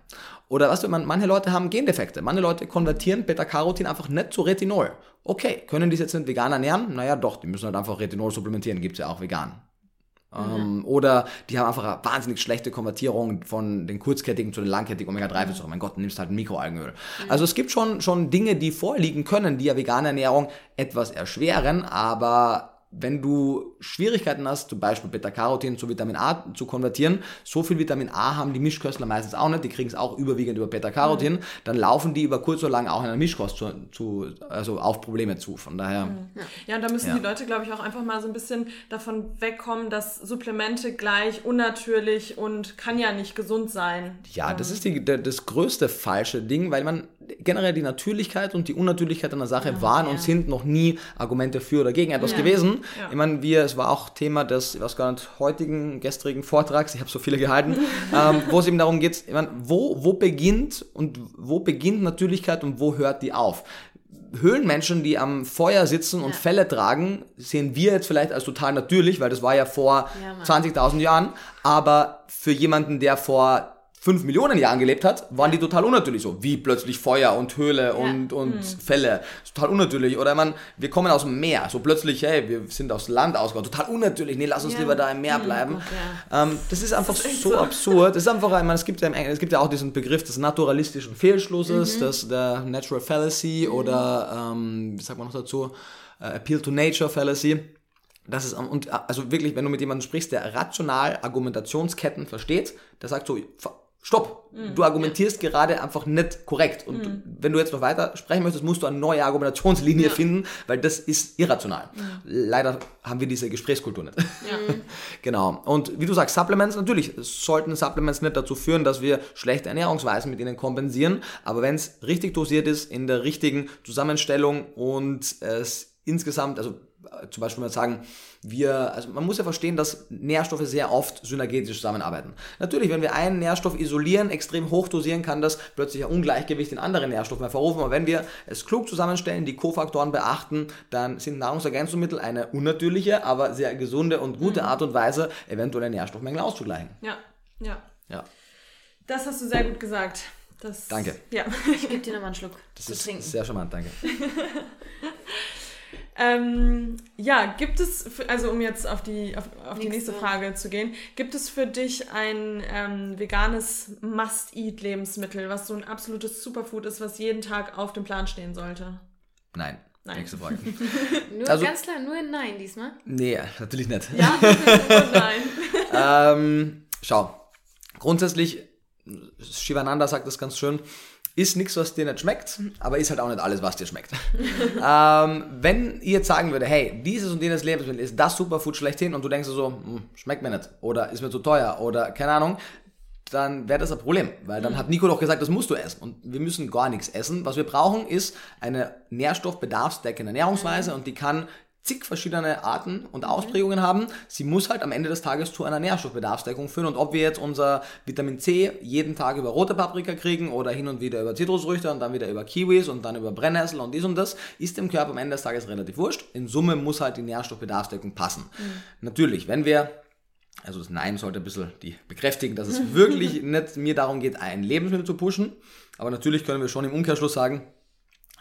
Oder was weißt du, manche Leute haben Gendefekte. Manche Leute konvertieren Beta-Carotin einfach nicht zu Retinol. Okay, können die sich jetzt nicht vegan ernähren? Naja, doch, die müssen halt einfach Retinol supplementieren, gibt's ja auch vegan. Mhm. Ähm, oder die haben einfach eine wahnsinnig schlechte Konvertierung von den kurzkettigen zu den langkettigen Omega-3-Fettsäuren. Mhm. Mein Gott, du nimmst halt Mikroalgenöl. Mhm. Also es gibt schon, schon Dinge, die vorliegen können, die ja vegane Ernährung etwas erschweren, aber wenn du Schwierigkeiten hast, zum Beispiel Beta-Carotin zu Vitamin A zu konvertieren, so viel Vitamin A haben die Mischköstler meistens auch nicht, die kriegen es auch überwiegend über Beta-Carotin, mhm. dann laufen die über kurz oder lang auch in einer Mischkost zu, zu, also auf Probleme zu. Von daher. Mhm. Ja. und da müssen ja. die Leute, glaube ich, auch einfach mal so ein bisschen davon wegkommen, dass Supplemente gleich unnatürlich und kann ja nicht gesund sein. Ja, das ist die, das größte falsche Ding, weil man generell die Natürlichkeit und die Unnatürlichkeit einer Sache ja, waren und sind noch nie Argumente für oder gegen etwas gewesen. Ja. Ich meine, wir, es war auch Thema des, ich weiß gar nicht, heutigen, gestrigen Vortrags, ich habe so viele gehalten, ähm, wo es eben darum geht, ich meine, wo, wo beginnt und wo beginnt Natürlichkeit und wo hört die auf? Höhlenmenschen, die am Feuer sitzen und ja. Felle tragen, sehen wir jetzt vielleicht als total natürlich, weil das war ja vor ja, 20.000 Jahren, aber für jemanden, der vor fünf Millionen Jahren gelebt hat, waren die total unnatürlich so. Wie plötzlich Feuer und Höhle ja. und, und mhm. Fälle. Total unnatürlich. Oder man, wir kommen aus dem Meer. So plötzlich, hey, wir sind aufs Land ausgegangen. Total unnatürlich. Nee, lass uns ja. lieber da im Meer mhm. bleiben. Ja. Ähm, das ist einfach das ist so, so, absurd. Das ist einfach, ich meine, es gibt ja, es gibt ja auch diesen Begriff des naturalistischen Fehlschlusses, mhm. das, der Natural Fallacy mhm. oder, ähm, wie sagt man noch dazu, uh, Appeal to Nature Fallacy. Das ist, und also wirklich, wenn du mit jemandem sprichst, der rational Argumentationsketten versteht, der sagt so, Stopp! Mhm. Du argumentierst ja. gerade einfach nicht korrekt. Und mhm. wenn du jetzt noch weiter sprechen möchtest, musst du eine neue Argumentationslinie ja. finden, weil das ist irrational. Mhm. Leider haben wir diese Gesprächskultur nicht. Ja. genau. Und wie du sagst, Supplements, natürlich sollten Supplements nicht dazu führen, dass wir schlechte Ernährungsweisen mit ihnen kompensieren. Aber wenn es richtig dosiert ist, in der richtigen Zusammenstellung und es insgesamt, also zum Beispiel mal sagen, wir, also man muss ja verstehen, dass Nährstoffe sehr oft synergetisch zusammenarbeiten. Natürlich, wenn wir einen Nährstoff isolieren, extrem hoch dosieren, kann das plötzlich ein Ungleichgewicht in anderen Nährstoffen hervorrufen. Aber wenn wir es klug zusammenstellen, die Kofaktoren beachten, dann sind Nahrungsergänzungsmittel eine unnatürliche, aber sehr gesunde und gute mhm. Art und Weise, eventuelle Nährstoffmängel auszugleichen. Ja, ja. Ja. Das hast du sehr gut gesagt. Das, danke. Ja. Ich gebe dir nochmal einen Schluck. Das ist trinken. sehr charmant, danke. Ähm, ja, gibt es, für, also um jetzt auf die, auf, auf die nächste Frage zu gehen, gibt es für dich ein ähm, veganes Must-Eat-Lebensmittel, was so ein absolutes Superfood ist, was jeden Tag auf dem Plan stehen sollte? Nein. Nein. Nächste Frage. nur also, ganz klar, nur ein Nein diesmal? Nee, natürlich nicht. Ja, nur Nein. ähm, schau, grundsätzlich, Shivananda sagt das ganz schön, ist nichts, was dir nicht schmeckt, aber ist halt auch nicht alles, was dir schmeckt. ähm, wenn ihr jetzt sagen würde, hey, dieses und jenes Lebensmittel ist das Superfood schlechthin und du denkst so, hm, schmeckt mir nicht oder ist mir zu teuer oder keine Ahnung, dann wäre das ein Problem, weil dann mhm. hat Nico doch gesagt, das musst du essen und wir müssen gar nichts essen. Was wir brauchen, ist eine nährstoffbedarfsdeckende Ernährungsweise und die kann zig verschiedene Arten und Ausprägungen haben. Sie muss halt am Ende des Tages zu einer Nährstoffbedarfsdeckung führen. Und ob wir jetzt unser Vitamin C jeden Tag über rote Paprika kriegen oder hin und wieder über Zitrusfrüchte und dann wieder über Kiwis und dann über Brennnessel und dies und das, ist dem Körper am Ende des Tages relativ wurscht. In Summe muss halt die Nährstoffbedarfsdeckung passen. Mhm. Natürlich, wenn wir also das Nein sollte ein bisschen die bekräftigen, dass es wirklich nicht mir darum geht, ein Lebensmittel zu pushen. Aber natürlich können wir schon im Umkehrschluss sagen,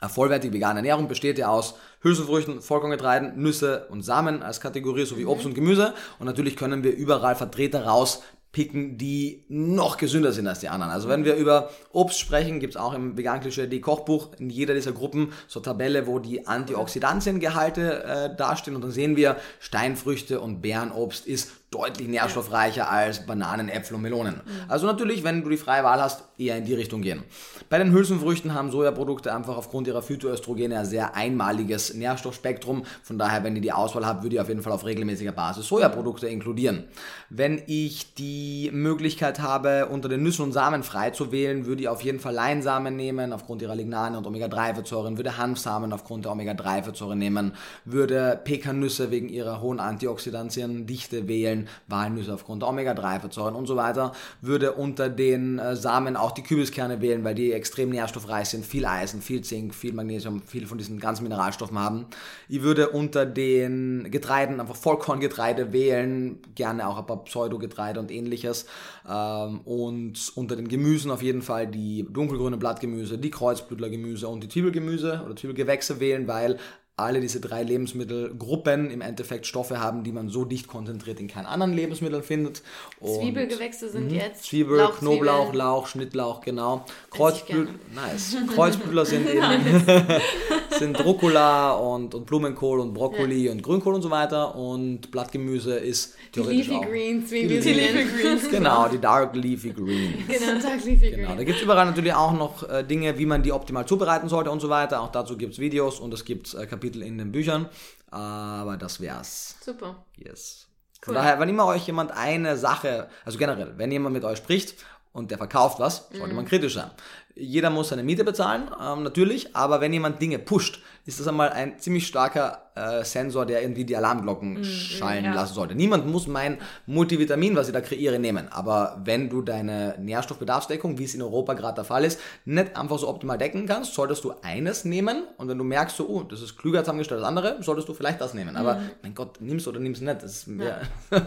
eine vollwertige vegane Ernährung besteht ja aus Hülsenfrüchten, Vollkorngetreiden, Nüsse und Samen als Kategorie sowie Obst und Gemüse. Und natürlich können wir überall Vertreter rauspicken, die noch gesünder sind als die anderen. Also wenn wir über Obst sprechen, gibt es auch im vegan die Kochbuch in jeder dieser Gruppen so Tabelle, wo die Antioxidantiengehalte äh, dastehen und dann sehen wir Steinfrüchte und Beerenobst ist deutlich nährstoffreicher als Bananen, Äpfel und Melonen. Also natürlich, wenn du die freie Wahl hast, eher in die Richtung gehen. Bei den Hülsenfrüchten haben Sojaprodukte einfach aufgrund ihrer Phytoöstrogene ein sehr einmaliges Nährstoffspektrum. Von daher, wenn ihr die Auswahl habt, würde ich auf jeden Fall auf regelmäßiger Basis Sojaprodukte inkludieren. Wenn ich die Möglichkeit habe, unter den Nüssen und Samen frei zu wählen, würde ich auf jeden Fall Leinsamen nehmen, aufgrund ihrer Lignane und Omega-3-Fettsäuren, würde Hanfsamen aufgrund der Omega-3-Fettsäuren nehmen, würde Pekannüsse wegen ihrer hohen Antioxidantiendichte wählen, Mandeln, Walnüsse aufgrund der Omega-3-Fettsäuren und so weiter, würde unter den äh, Samen auch die Kürbiskerne wählen, weil die extrem nährstoffreich sind, viel Eisen, viel Zink, viel Magnesium, viel von diesen ganzen Mineralstoffen haben. Ich würde unter den Getreiden einfach Vollkorngetreide wählen, gerne auch ein paar Pseudogetreide und ähnliches. Ähm, und unter den Gemüsen auf jeden Fall die dunkelgrüne Blattgemüse, die Kreuzblütlergemüse und die Zwiebelgemüse oder Zwiebelgewächse wählen, weil alle diese drei Lebensmittelgruppen im Endeffekt Stoffe haben, die man so dicht konzentriert in keinen anderen Lebensmitteln findet. Und Zwiebelgewächse sind mh, jetzt Zwiebel, Lauch, Knoblauch, Zwiebeln. Lauch, Schnittlauch, genau. Kreuzblütler, nice. Kreuzblütler sind eben sind Rucola und, und Blumenkohl und Brokkoli ja. und Grünkohl und so weiter und Blattgemüse ist die Leafy auch. Greens, wie die, die Leafy Greens. Genau, die Dark Leafy Greens. Genau, Dark Leafy Greens. Genau, da gibt es überall natürlich auch noch äh, Dinge, wie man die optimal zubereiten sollte und so weiter. Auch dazu gibt es Videos und es gibt äh, Kapitel in den Büchern. Aber das wär's. Super. Yes. Von daher, wenn immer euch jemand eine Sache, also generell, wenn jemand mit euch spricht und der verkauft was, sollte man mhm. kritisch sein. Jeder muss seine Miete bezahlen, ähm, natürlich, aber wenn jemand Dinge pusht, ist das einmal ein ziemlich starker äh, Sensor, der irgendwie die Alarmglocken mhm, schallen ja. lassen sollte. Niemand muss mein Multivitamin, was ich da kreiere, nehmen. Aber wenn du deine Nährstoffbedarfsdeckung, wie es in Europa gerade der Fall ist, nicht einfach so optimal decken kannst, solltest du eines nehmen und wenn du merkst, so, oh, das ist klüger zusammengestellt als andere, solltest du vielleicht das nehmen. Aber mhm. mein Gott, nimmst oder nimmst nicht. Das ist, ja. ja.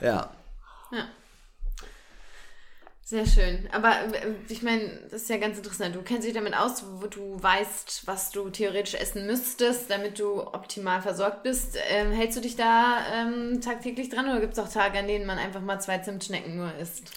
ja. ja. Sehr schön. Aber äh, ich meine, das ist ja ganz interessant. Du kennst dich damit aus, wo du weißt, was du theoretisch essen müsstest, damit du optimal versorgt bist. Ähm, hältst du dich da ähm, tagtäglich dran oder gibt es auch Tage, an denen man einfach mal zwei Zimtschnecken nur isst?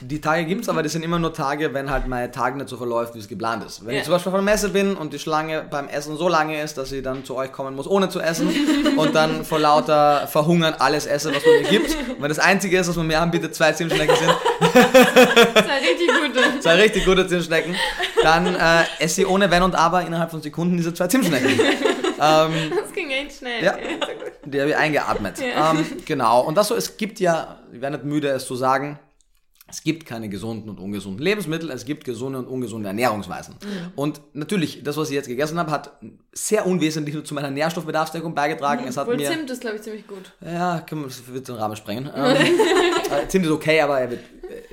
Die Tage gibt es, aber das sind immer nur Tage, wenn halt mein Tag nicht so verläuft, wie es geplant ist. Wenn ja. ich zum Beispiel auf einer Messe bin und die Schlange beim Essen so lange ist, dass ich dann zu euch kommen muss, ohne zu essen und dann vor lauter Verhungern alles esse, was man mir gibt. Und wenn das Einzige ist, was man mir anbietet, zwei Zimtschnecken sind. zwei richtig gute. Zwei richtig gute Zimtschnecken. Dann äh, esse ich ohne Wenn und Aber innerhalb von Sekunden diese zwei Zimtschnecken. Ähm, das ging echt schnell. Ja, die habe ich eingeatmet. Ja. Ähm, genau. Und das so, es gibt ja, ich werde nicht müde, es zu sagen, es gibt keine gesunden und ungesunden Lebensmittel, es gibt gesunde und ungesunde Ernährungsweisen. Mhm. Und natürlich, das, was ich jetzt gegessen habe, hat sehr unwesentlich zu meiner Nährstoffbedarfsdeckung beigetragen. Mhm. Es hat Wohl mir, Zimt ist, glaube ich, ziemlich gut. Ja, das wird den Rahmen sprengen. ähm, äh, Zimt ist okay, aber er wird...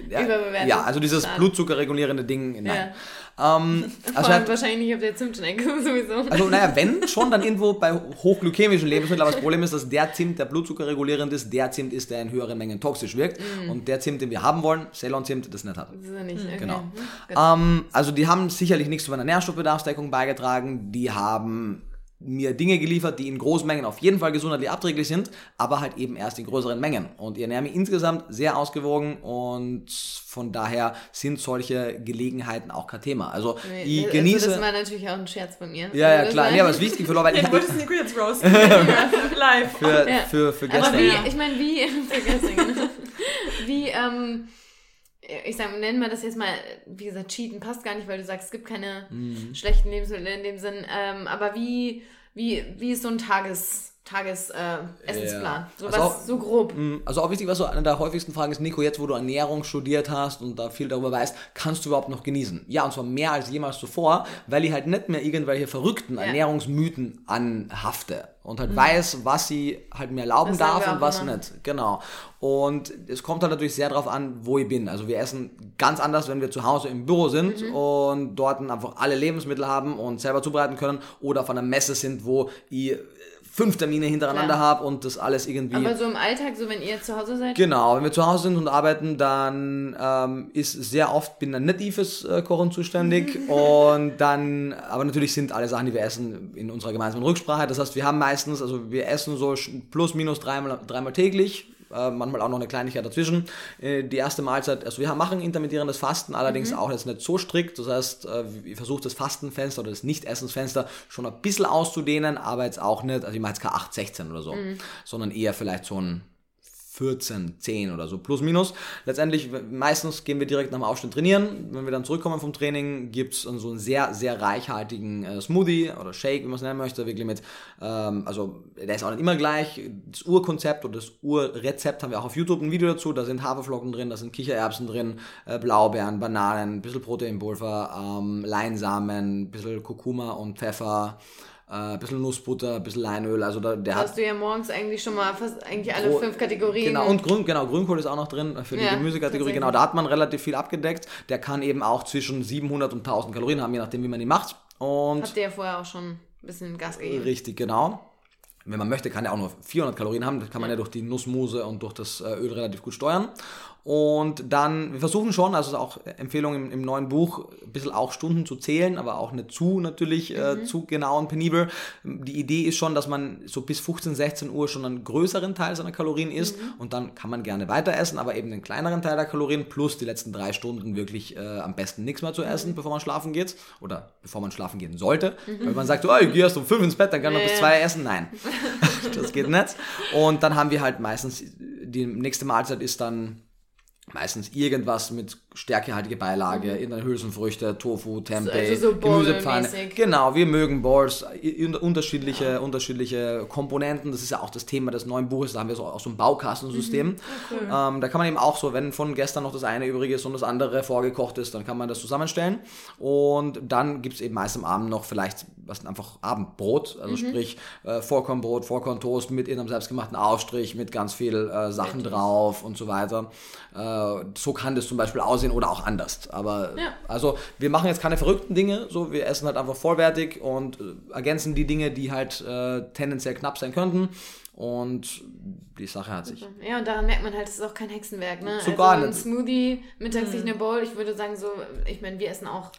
Äh, ja, ja, also dieses Blutzuckerregulierende Ding, nein. Ja. Ähm, also halt, wahrscheinlich nicht auf der Zimtschnecke sowieso. Also naja, wenn schon, dann irgendwo bei hochglykämischen Lebensmitteln. Aber das Problem ist, dass der Zimt, der Blutzucker regulierend ist, der Zimt ist, der in höheren Mengen toxisch wirkt. Mm. Und der Zimt, den wir haben wollen, Ceylon-Zimt, das nicht hat. Das ist nicht, okay. Genau. Mhm. Ähm, also die haben sicherlich nichts zu meiner Nährstoffbedarfsdeckung beigetragen. Die haben mir Dinge geliefert, die in Großmengen auf jeden Fall gesundheitlich abträglich sind, aber halt eben erst in größeren Mengen. Und ihr ernährt mich insgesamt sehr ausgewogen und von daher sind solche Gelegenheiten auch kein Thema. Also ich also genieße... Das war natürlich auch ein Scherz von mir. Ja, ja, klar. Nee, aber es ist wichtig für Leute... Ich wollte es Nico jetzt roasten. Live. Für, ja. für, für gestern. Aber wie, ich meine, wie... Für gestern, genau. Wie, ähm ich sage, nennen wir das jetzt mal, wie gesagt, Cheaten passt gar nicht, weil du sagst, es gibt keine mhm. schlechten Lebensmittel in dem Sinn. Ähm, aber wie, wie, wie ist so ein Tages Tagesessensplan. Äh, so, also auch, so grob. Mm, also auch wichtig, was so eine der häufigsten Fragen ist, Nico, jetzt wo du Ernährung studiert hast und da viel darüber weißt, kannst du überhaupt noch genießen? Ja, und zwar mehr als jemals zuvor, weil ich halt nicht mehr irgendwelche verrückten ja. Ernährungsmythen anhafte und halt mhm. weiß, was sie halt mir erlauben das darf und was immer. nicht. Genau. Und es kommt halt natürlich sehr darauf an, wo ich bin. Also wir essen ganz anders, wenn wir zu Hause im Büro sind mhm. und dort einfach alle Lebensmittel haben und selber zubereiten können oder auf einer Messe sind, wo ich fünf Termine hintereinander habe und das alles irgendwie. Aber so im Alltag, so wenn ihr zu Hause seid? Genau, wenn wir zu Hause sind und arbeiten, dann ähm, ist sehr oft, bin dann nicht ich fürs äh, Kochen zuständig und dann, aber natürlich sind alle Sachen, die wir essen, in unserer gemeinsamen Rücksprache. Das heißt, wir haben meistens, also wir essen so plus minus dreimal, dreimal täglich äh, manchmal auch noch eine Kleinigkeit dazwischen. Äh, die erste Mahlzeit, also wir machen intermittierendes Fasten, allerdings mhm. auch jetzt nicht so strikt. Das heißt, äh, ich versuche das Fastenfenster oder das Nicht-Essensfenster schon ein bisschen auszudehnen, aber jetzt auch nicht, also ich mache jetzt kein 8, 16 oder so, mhm. sondern eher vielleicht so ein 14, 10 oder so, plus minus. Letztendlich, meistens gehen wir direkt nach dem Aufstehen trainieren. Wenn wir dann zurückkommen vom Training, gibt es so einen sehr, sehr reichhaltigen äh, Smoothie oder Shake, wie man es nennen möchte, wirklich mit, ähm, also der ist auch nicht immer gleich. Das Urkonzept oder das Urrezept haben wir auch auf YouTube ein Video dazu. Da sind Haferflocken drin, da sind Kichererbsen drin, äh, Blaubeeren, Bananen, ein bisschen Proteinpulver, ähm, Leinsamen, ein bisschen Kurkuma und Pfeffer ein äh, bisschen Nussbutter, ein bisschen Leinöl. Also da, der Hast hat, du ja morgens eigentlich schon mal fast eigentlich alle fünf Kategorien. Genau, und Grün, genau, Grünkohl ist auch noch drin für die ja, Gemüsekategorie. Genau, da hat man relativ viel abgedeckt. Der kann eben auch zwischen 700 und 1000 Kalorien haben, je nachdem, wie man ihn macht. Und Habt ihr ja vorher auch schon ein bisschen Gas gegeben. Richtig, genau. Wenn man möchte, kann er auch nur 400 Kalorien haben. Das kann man ja, durch die Nussmuse und durch das äh, Öl relativ gut steuern. Und dann, wir versuchen schon, also auch Empfehlung im, im, neuen Buch, ein bisschen auch Stunden zu zählen, aber auch nicht zu natürlich, äh, mhm. äh, zu genau und penibel. Die Idee ist schon, dass man so bis 15, 16 Uhr schon einen größeren Teil seiner Kalorien isst mhm. und dann kann man gerne weiter essen, aber eben den kleineren Teil der Kalorien plus die letzten drei Stunden wirklich äh, am besten nichts mehr zu essen, mhm. bevor man schlafen geht oder bevor man schlafen gehen sollte. Mhm. Weil man sagt, oh, ich gehe erst um fünf ins Bett, dann kann man ja. bis zwei essen. Nein, das geht nicht. Und dann haben wir halt meistens, die nächste Mahlzeit ist dann meistens irgendwas mit stärkehaltige Beilage, mhm. irgendeine Hülsenfrüchte, Tofu, Tempeh, also so Gemüsepfanne. Genau, wir mögen Balls, unterschiedliche, ja. unterschiedliche Komponenten. Das ist ja auch das Thema des neuen Buches, da haben wir so auch so ein Baukastensystem. Mhm. Okay. Ähm, da kann man eben auch so, wenn von gestern noch das eine übrig ist und das andere vorgekocht ist, dann kann man das zusammenstellen. Und dann gibt es eben meist am Abend noch vielleicht was einfach Abendbrot, also mhm. sprich äh, Vollkornbrot, Vollkorntoast mit in einem selbstgemachten Aufstrich, mit ganz viel äh, Sachen Richtig. drauf und so weiter. Äh, so kann das zum Beispiel aussehen aussehen oder auch anders. Aber ja. also wir machen jetzt keine verrückten Dinge, so wir essen halt einfach vollwertig und äh, ergänzen die Dinge, die halt äh, tendenziell knapp sein könnten. Und die Sache hat sich. Ja, und daran merkt man halt, es ist auch kein Hexenwerk, ne? So also ein Smoothie, mittags sich mhm. eine Bowl. Ich würde sagen, so, ich meine, wir essen auch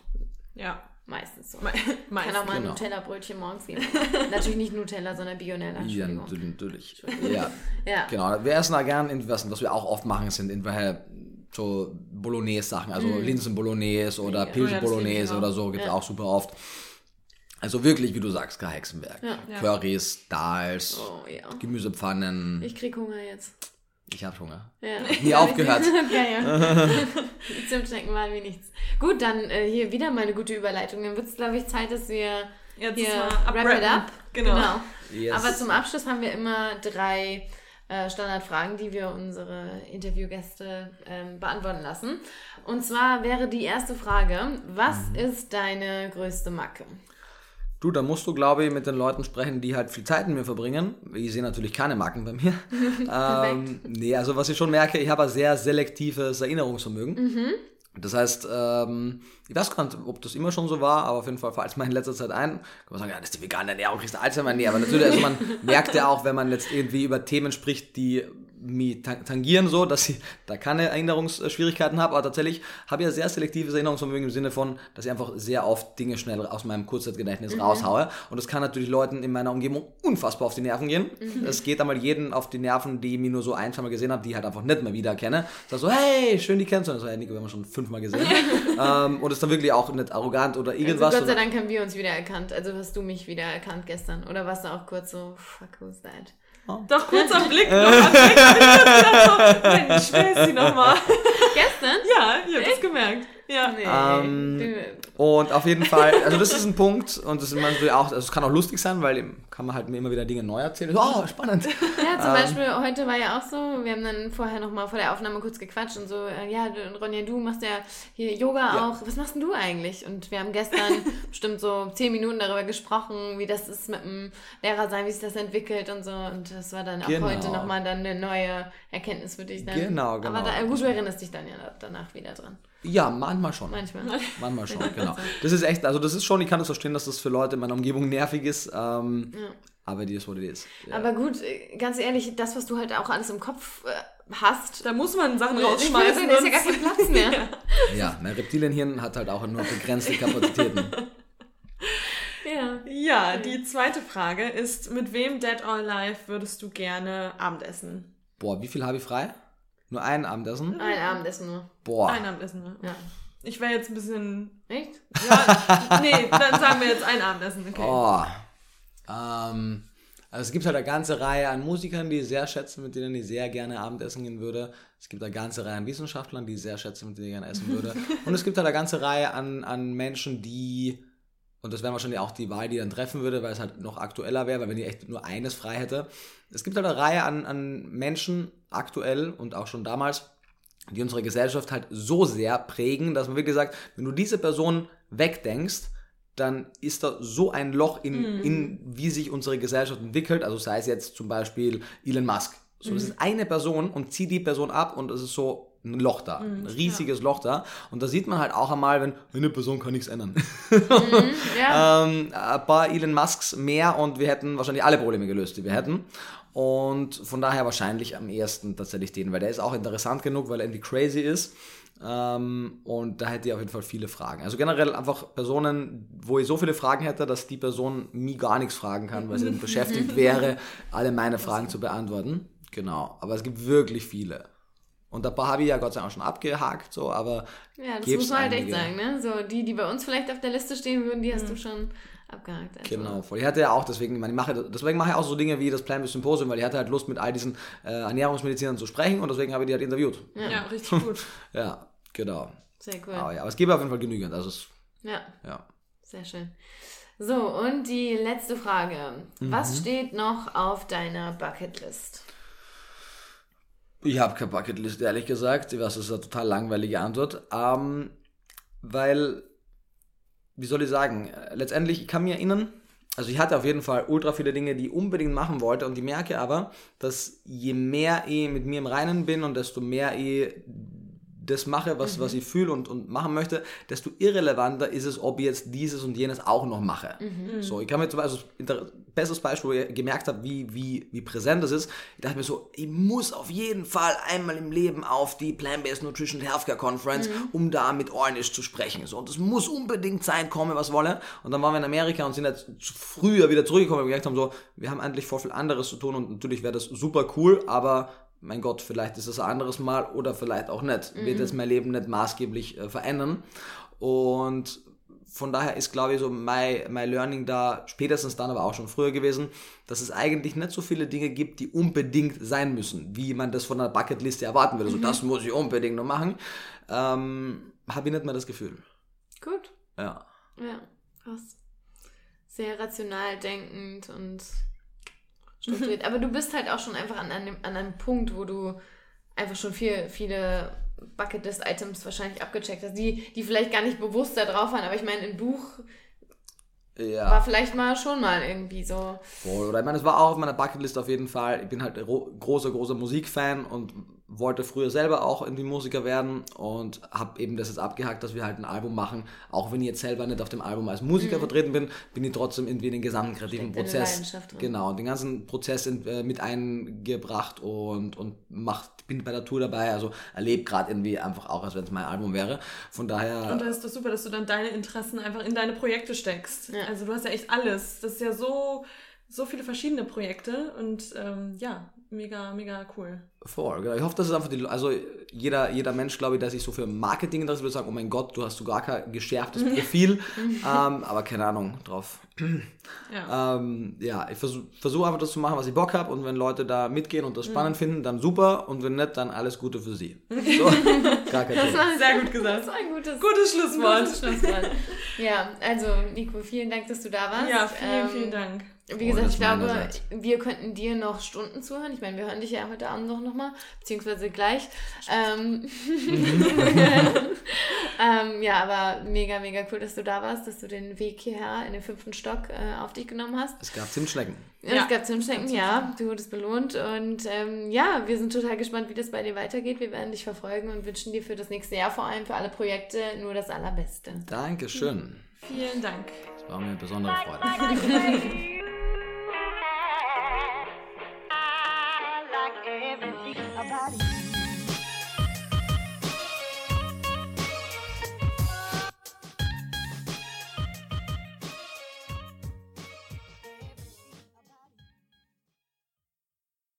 ja. meistens so. Me meistens. Kann auch mal genau. ein Nutella-Brötchen morgens geben. natürlich nicht Nutella, sondern Bionella. Ja, natürlich. Ja. ja. Genau. Wir essen da gern, in, was, was wir auch oft machen, sind irgendwelche so Bolognese-Sachen, also mm. Linsen-Bolognese oder Pilz-Bolognese oder so, gibt es ja. auch super oft. Also wirklich, wie du sagst, kein Hexenwerk. Ja. Currys, Dals, oh, ja. Gemüsepfannen. Ich krieg Hunger jetzt. Ich hab Hunger. Ja. Nie aufgehört. ja, ja. Zimtschnecken waren wie nichts. Gut, dann äh, hier wieder mal eine gute Überleitung. Dann wird es, glaube ich, Zeit, dass wir jetzt hier wrap it up. Genau. genau. Yes. Aber zum Abschluss haben wir immer drei äh, Standardfragen, die wir unsere Interviewgäste ähm, beantworten lassen. Und zwar wäre die erste Frage, was mhm. ist deine größte Macke? Du, da musst du, glaube ich, mit den Leuten sprechen, die halt viel Zeit mit mir verbringen. Ich sehe natürlich keine Macken bei mir. ähm, nee, also was ich schon merke, ich habe ein sehr selektives Erinnerungsvermögen. Mhm. Das heißt, ähm, ich weiß gar nicht, ob das immer schon so war, aber auf jeden Fall fällt es mir in letzter Zeit ein. Kann man sagen, ja, das ist die vegane Ernährung, kriegst du Alzheimer? Nee, aber natürlich, also man merkt ja auch, wenn man jetzt irgendwie über Themen spricht, die mich tangieren so, dass ich da keine Erinnerungsschwierigkeiten habe, aber tatsächlich habe ich ja sehr selektives Erinnerungsvermögen im Sinne von, dass ich einfach sehr oft Dinge schnell aus meinem Kurzzeitgedächtnis mhm. raushaue und das kann natürlich Leuten in meiner Umgebung unfassbar auf die Nerven gehen. Mhm. Es geht einmal jeden auf die Nerven, die ich mir nur so ein, zweimal gesehen habe, die ich halt einfach nicht mehr wieder kenne. Sag so, hey, schön, die kennst du. Und so, hey, Nico, wir haben schon fünfmal gesehen. ähm, und ist dann wirklich auch nicht arrogant oder also irgendwas. Also Gott sei Dank haben wir uns wieder erkannt. Also hast du mich wieder erkannt gestern. Oder warst du auch kurz so, fuck, who's that? Oh. Doch kurz am Blick noch. Am Mensch, wer ist sie nochmal? Gestern? Ja, ich habe das gemerkt. Ja. Nee. Ähm, und auf jeden Fall, also das ist ein Punkt und das ist auch, also es kann auch lustig sein, weil kann man halt mir immer wieder Dinge neu erzählen. Oh, spannend. Ja, zum ähm, Beispiel heute war ja auch so, wir haben dann vorher nochmal vor der Aufnahme kurz gequatscht und so, äh, ja, Ronja, du machst ja hier Yoga ja. auch. Was machst denn du eigentlich? Und wir haben gestern bestimmt so zehn Minuten darüber gesprochen, wie das ist mit dem Lehrer sein, wie sich das entwickelt und so. Und das war dann auch genau. heute nochmal dann eine neue Erkenntnis für dich. Dann. Genau, genau. Aber da, gut, du erinnerst dich dann ja danach wieder dran. Ja, manchmal schon. Manchmal. Manchmal schon, genau. Das ist echt, also das ist schon, ich kann das verstehen, dass das für Leute in meiner Umgebung nervig ist. Ähm, ja. Aber die ist, what it is. Ja. Aber gut, ganz ehrlich, das, was du halt auch alles im Kopf äh, hast. Da muss man Sachen rausschmeißen. Da ist ja gar kein Platz mehr. ja, ja mein Reptilienhirn hat halt auch nur begrenzte Kapazitäten. ja. Ja, die zweite Frage ist, mit wem Dead or Alive würdest du gerne Abendessen? Boah, wie viel habe ich frei? Nur ein Abendessen? Ein Abendessen nur. Boah. Ein Abendessen nur. Ja. Ich wäre jetzt ein bisschen. Echt? Ja. nee, dann sagen wir jetzt ein Abendessen. Okay. Oh. Ähm, also es gibt halt eine ganze Reihe an Musikern, die ich sehr schätze, mit denen ich sehr gerne Abendessen gehen würde. Es gibt eine ganze Reihe an Wissenschaftlern, die ich sehr schätze, mit denen ich gerne essen würde. Und es gibt halt eine ganze Reihe an, an Menschen, die und das wäre wahrscheinlich auch die Wahl, die dann treffen würde, weil es halt noch aktueller wäre, weil wenn ich echt nur eines frei hätte. Es gibt halt eine Reihe an, an Menschen, aktuell und auch schon damals, die unsere Gesellschaft halt so sehr prägen, dass man wirklich sagt, wenn du diese Person wegdenkst, dann ist da so ein Loch in, mm. in wie sich unsere Gesellschaft entwickelt. Also sei es jetzt zum Beispiel Elon Musk. So, mm. das ist eine Person und zieh die Person ab und es ist so ein Loch da, mhm, ein riesiges ja. Loch da. Und da sieht man halt auch einmal, wenn eine Person kann nichts ändern. Mhm, ja. ähm, ein paar Elon Musks mehr und wir hätten wahrscheinlich alle Probleme gelöst, die wir hätten. Und von daher wahrscheinlich am ehesten tatsächlich den, weil der ist auch interessant genug, weil er irgendwie crazy ist. Ähm, und da hätte ich auf jeden Fall viele Fragen. Also generell einfach Personen, wo ich so viele Fragen hätte, dass die Person mir gar nichts fragen kann, weil sie beschäftigt wäre, alle meine Fragen zu beantworten. Genau. Aber es gibt wirklich viele. Und ein paar habe ich ja Gott sei Dank schon abgehakt, so, aber. Ja, das muss man halt echt sagen, ne? So, die, die bei uns vielleicht auf der Liste stehen würden, die hast mhm. du schon abgehakt. Also. Genau, voll. Ich hatte ja auch, deswegen, ich mache, deswegen mache ich auch so Dinge wie das Plan Symposium, weil ich hatte halt Lust, mit all diesen äh, Ernährungsmedizinern zu sprechen und deswegen habe ich die halt interviewt. Ja, ja richtig gut. ja, genau. Sehr cool. Aber, ja, aber es gibt auf jeden Fall genügend. Also es, ja. ja. Sehr schön. So, und die letzte Frage. Mhm. Was steht noch auf deiner Bucketlist? Ich habe keine Bucketlist, ehrlich gesagt. Das ist eine total langweilige Antwort. Ähm, weil, wie soll ich sagen, letztendlich, ich kann mich erinnern, also ich hatte auf jeden Fall ultra viele Dinge, die ich unbedingt machen wollte und ich merke aber, dass je mehr ich mit mir im Reinen bin und desto mehr ich das mache, was, mhm. was ich fühle und, und machen möchte, desto irrelevanter ist es, ob ich jetzt dieses und jenes auch noch mache. Mhm. So, ich kann mir zum Beispiel, also, bestes Beispiel, wo ich gemerkt habe, wie, wie, wie präsent das ist, ich dachte mir so, ich muss auf jeden Fall einmal im Leben auf die Plant-Based Nutrition Healthcare Conference, mhm. um da mit Ornish zu sprechen. So, und das muss unbedingt sein, komme was wolle. Und dann waren wir in Amerika und sind jetzt früher wieder zurückgekommen und gemerkt haben, so, wir haben endlich voll viel anderes zu tun und natürlich wäre das super cool, aber mein Gott, vielleicht ist es ein anderes Mal oder vielleicht auch nicht. Mhm. Wird es mein Leben nicht maßgeblich äh, verändern. Und von daher ist, glaube ich, so mein, mein Learning da spätestens dann, aber auch schon früher gewesen, dass es eigentlich nicht so viele Dinge gibt, die unbedingt sein müssen, wie man das von einer Bucketliste erwarten würde. Mhm. So, das muss ich unbedingt noch machen. Ähm, Habe ich nicht mehr das Gefühl. Gut. Ja. Ja, krass. Sehr rational denkend und strukturiert. Aber du bist halt auch schon einfach an einem, an einem Punkt, wo du einfach schon viel, viele Bucketlist-Items wahrscheinlich abgecheckt hast, die, die vielleicht gar nicht bewusst da drauf waren. Aber ich meine, im Buch ja. war vielleicht mal schon mal irgendwie so. Oder ich meine, es war auch auf meiner Bucketlist auf jeden Fall. Ich bin halt großer, großer Musikfan und wollte früher selber auch irgendwie Musiker werden und habe eben das jetzt abgehakt, dass wir halt ein Album machen. Auch wenn ich jetzt selber nicht auf dem Album als Musiker mhm. vertreten bin, bin ich trotzdem irgendwie in den gesamten kreativen Steckt Prozess. Genau, den ganzen Prozess in, äh, mit eingebracht und, und macht, bin bei der Tour dabei, also erlebe gerade irgendwie einfach auch, als wenn es mein Album wäre. Von daher. Und da ist doch super, dass du dann deine Interessen einfach in deine Projekte steckst. Ja. Also du hast ja echt alles. Das ist ja so, so viele verschiedene Projekte und ähm, ja, mega, mega cool. Voll, genau. Ich hoffe, dass es einfach die, also jeder, jeder Mensch, glaube ich, der sich so für Marketing interessiert, würde sagen, oh mein Gott, du hast so gar kein geschärftes Profil, ähm, aber keine Ahnung drauf. ja. Ähm, ja, ich versuche versuch einfach das zu machen, was ich Bock habe und wenn Leute da mitgehen und das spannend mhm. finden, dann super und wenn nicht, dann alles Gute für sie. So, gar kein das Thema. war sehr gut gesagt. Das war ein gutes, gutes Schlusswort. Gutes Schlusswort. ja, also Nico, vielen Dank, dass du da warst. Ja, vielen, ähm, vielen Dank. Wie gesagt, ich glaube, wir könnten dir noch Stunden zuhören. Ich meine, wir hören dich ja heute Abend noch mal, beziehungsweise gleich. Ähm, ähm, ja, aber mega, mega cool, dass du da warst, dass du den Weg hierher in den fünften Stock äh, auf dich genommen hast. Es gab Zimtschnecken. Ja. es gab Zimtschnecken, ja. Du wurdest belohnt. Und ähm, ja, wir sind total gespannt, wie das bei dir weitergeht. Wir werden dich verfolgen und wünschen dir für das nächste Jahr vor allem für alle Projekte nur das Allerbeste. Dankeschön. Vielen Dank. Es war mir eine besondere Freude. body.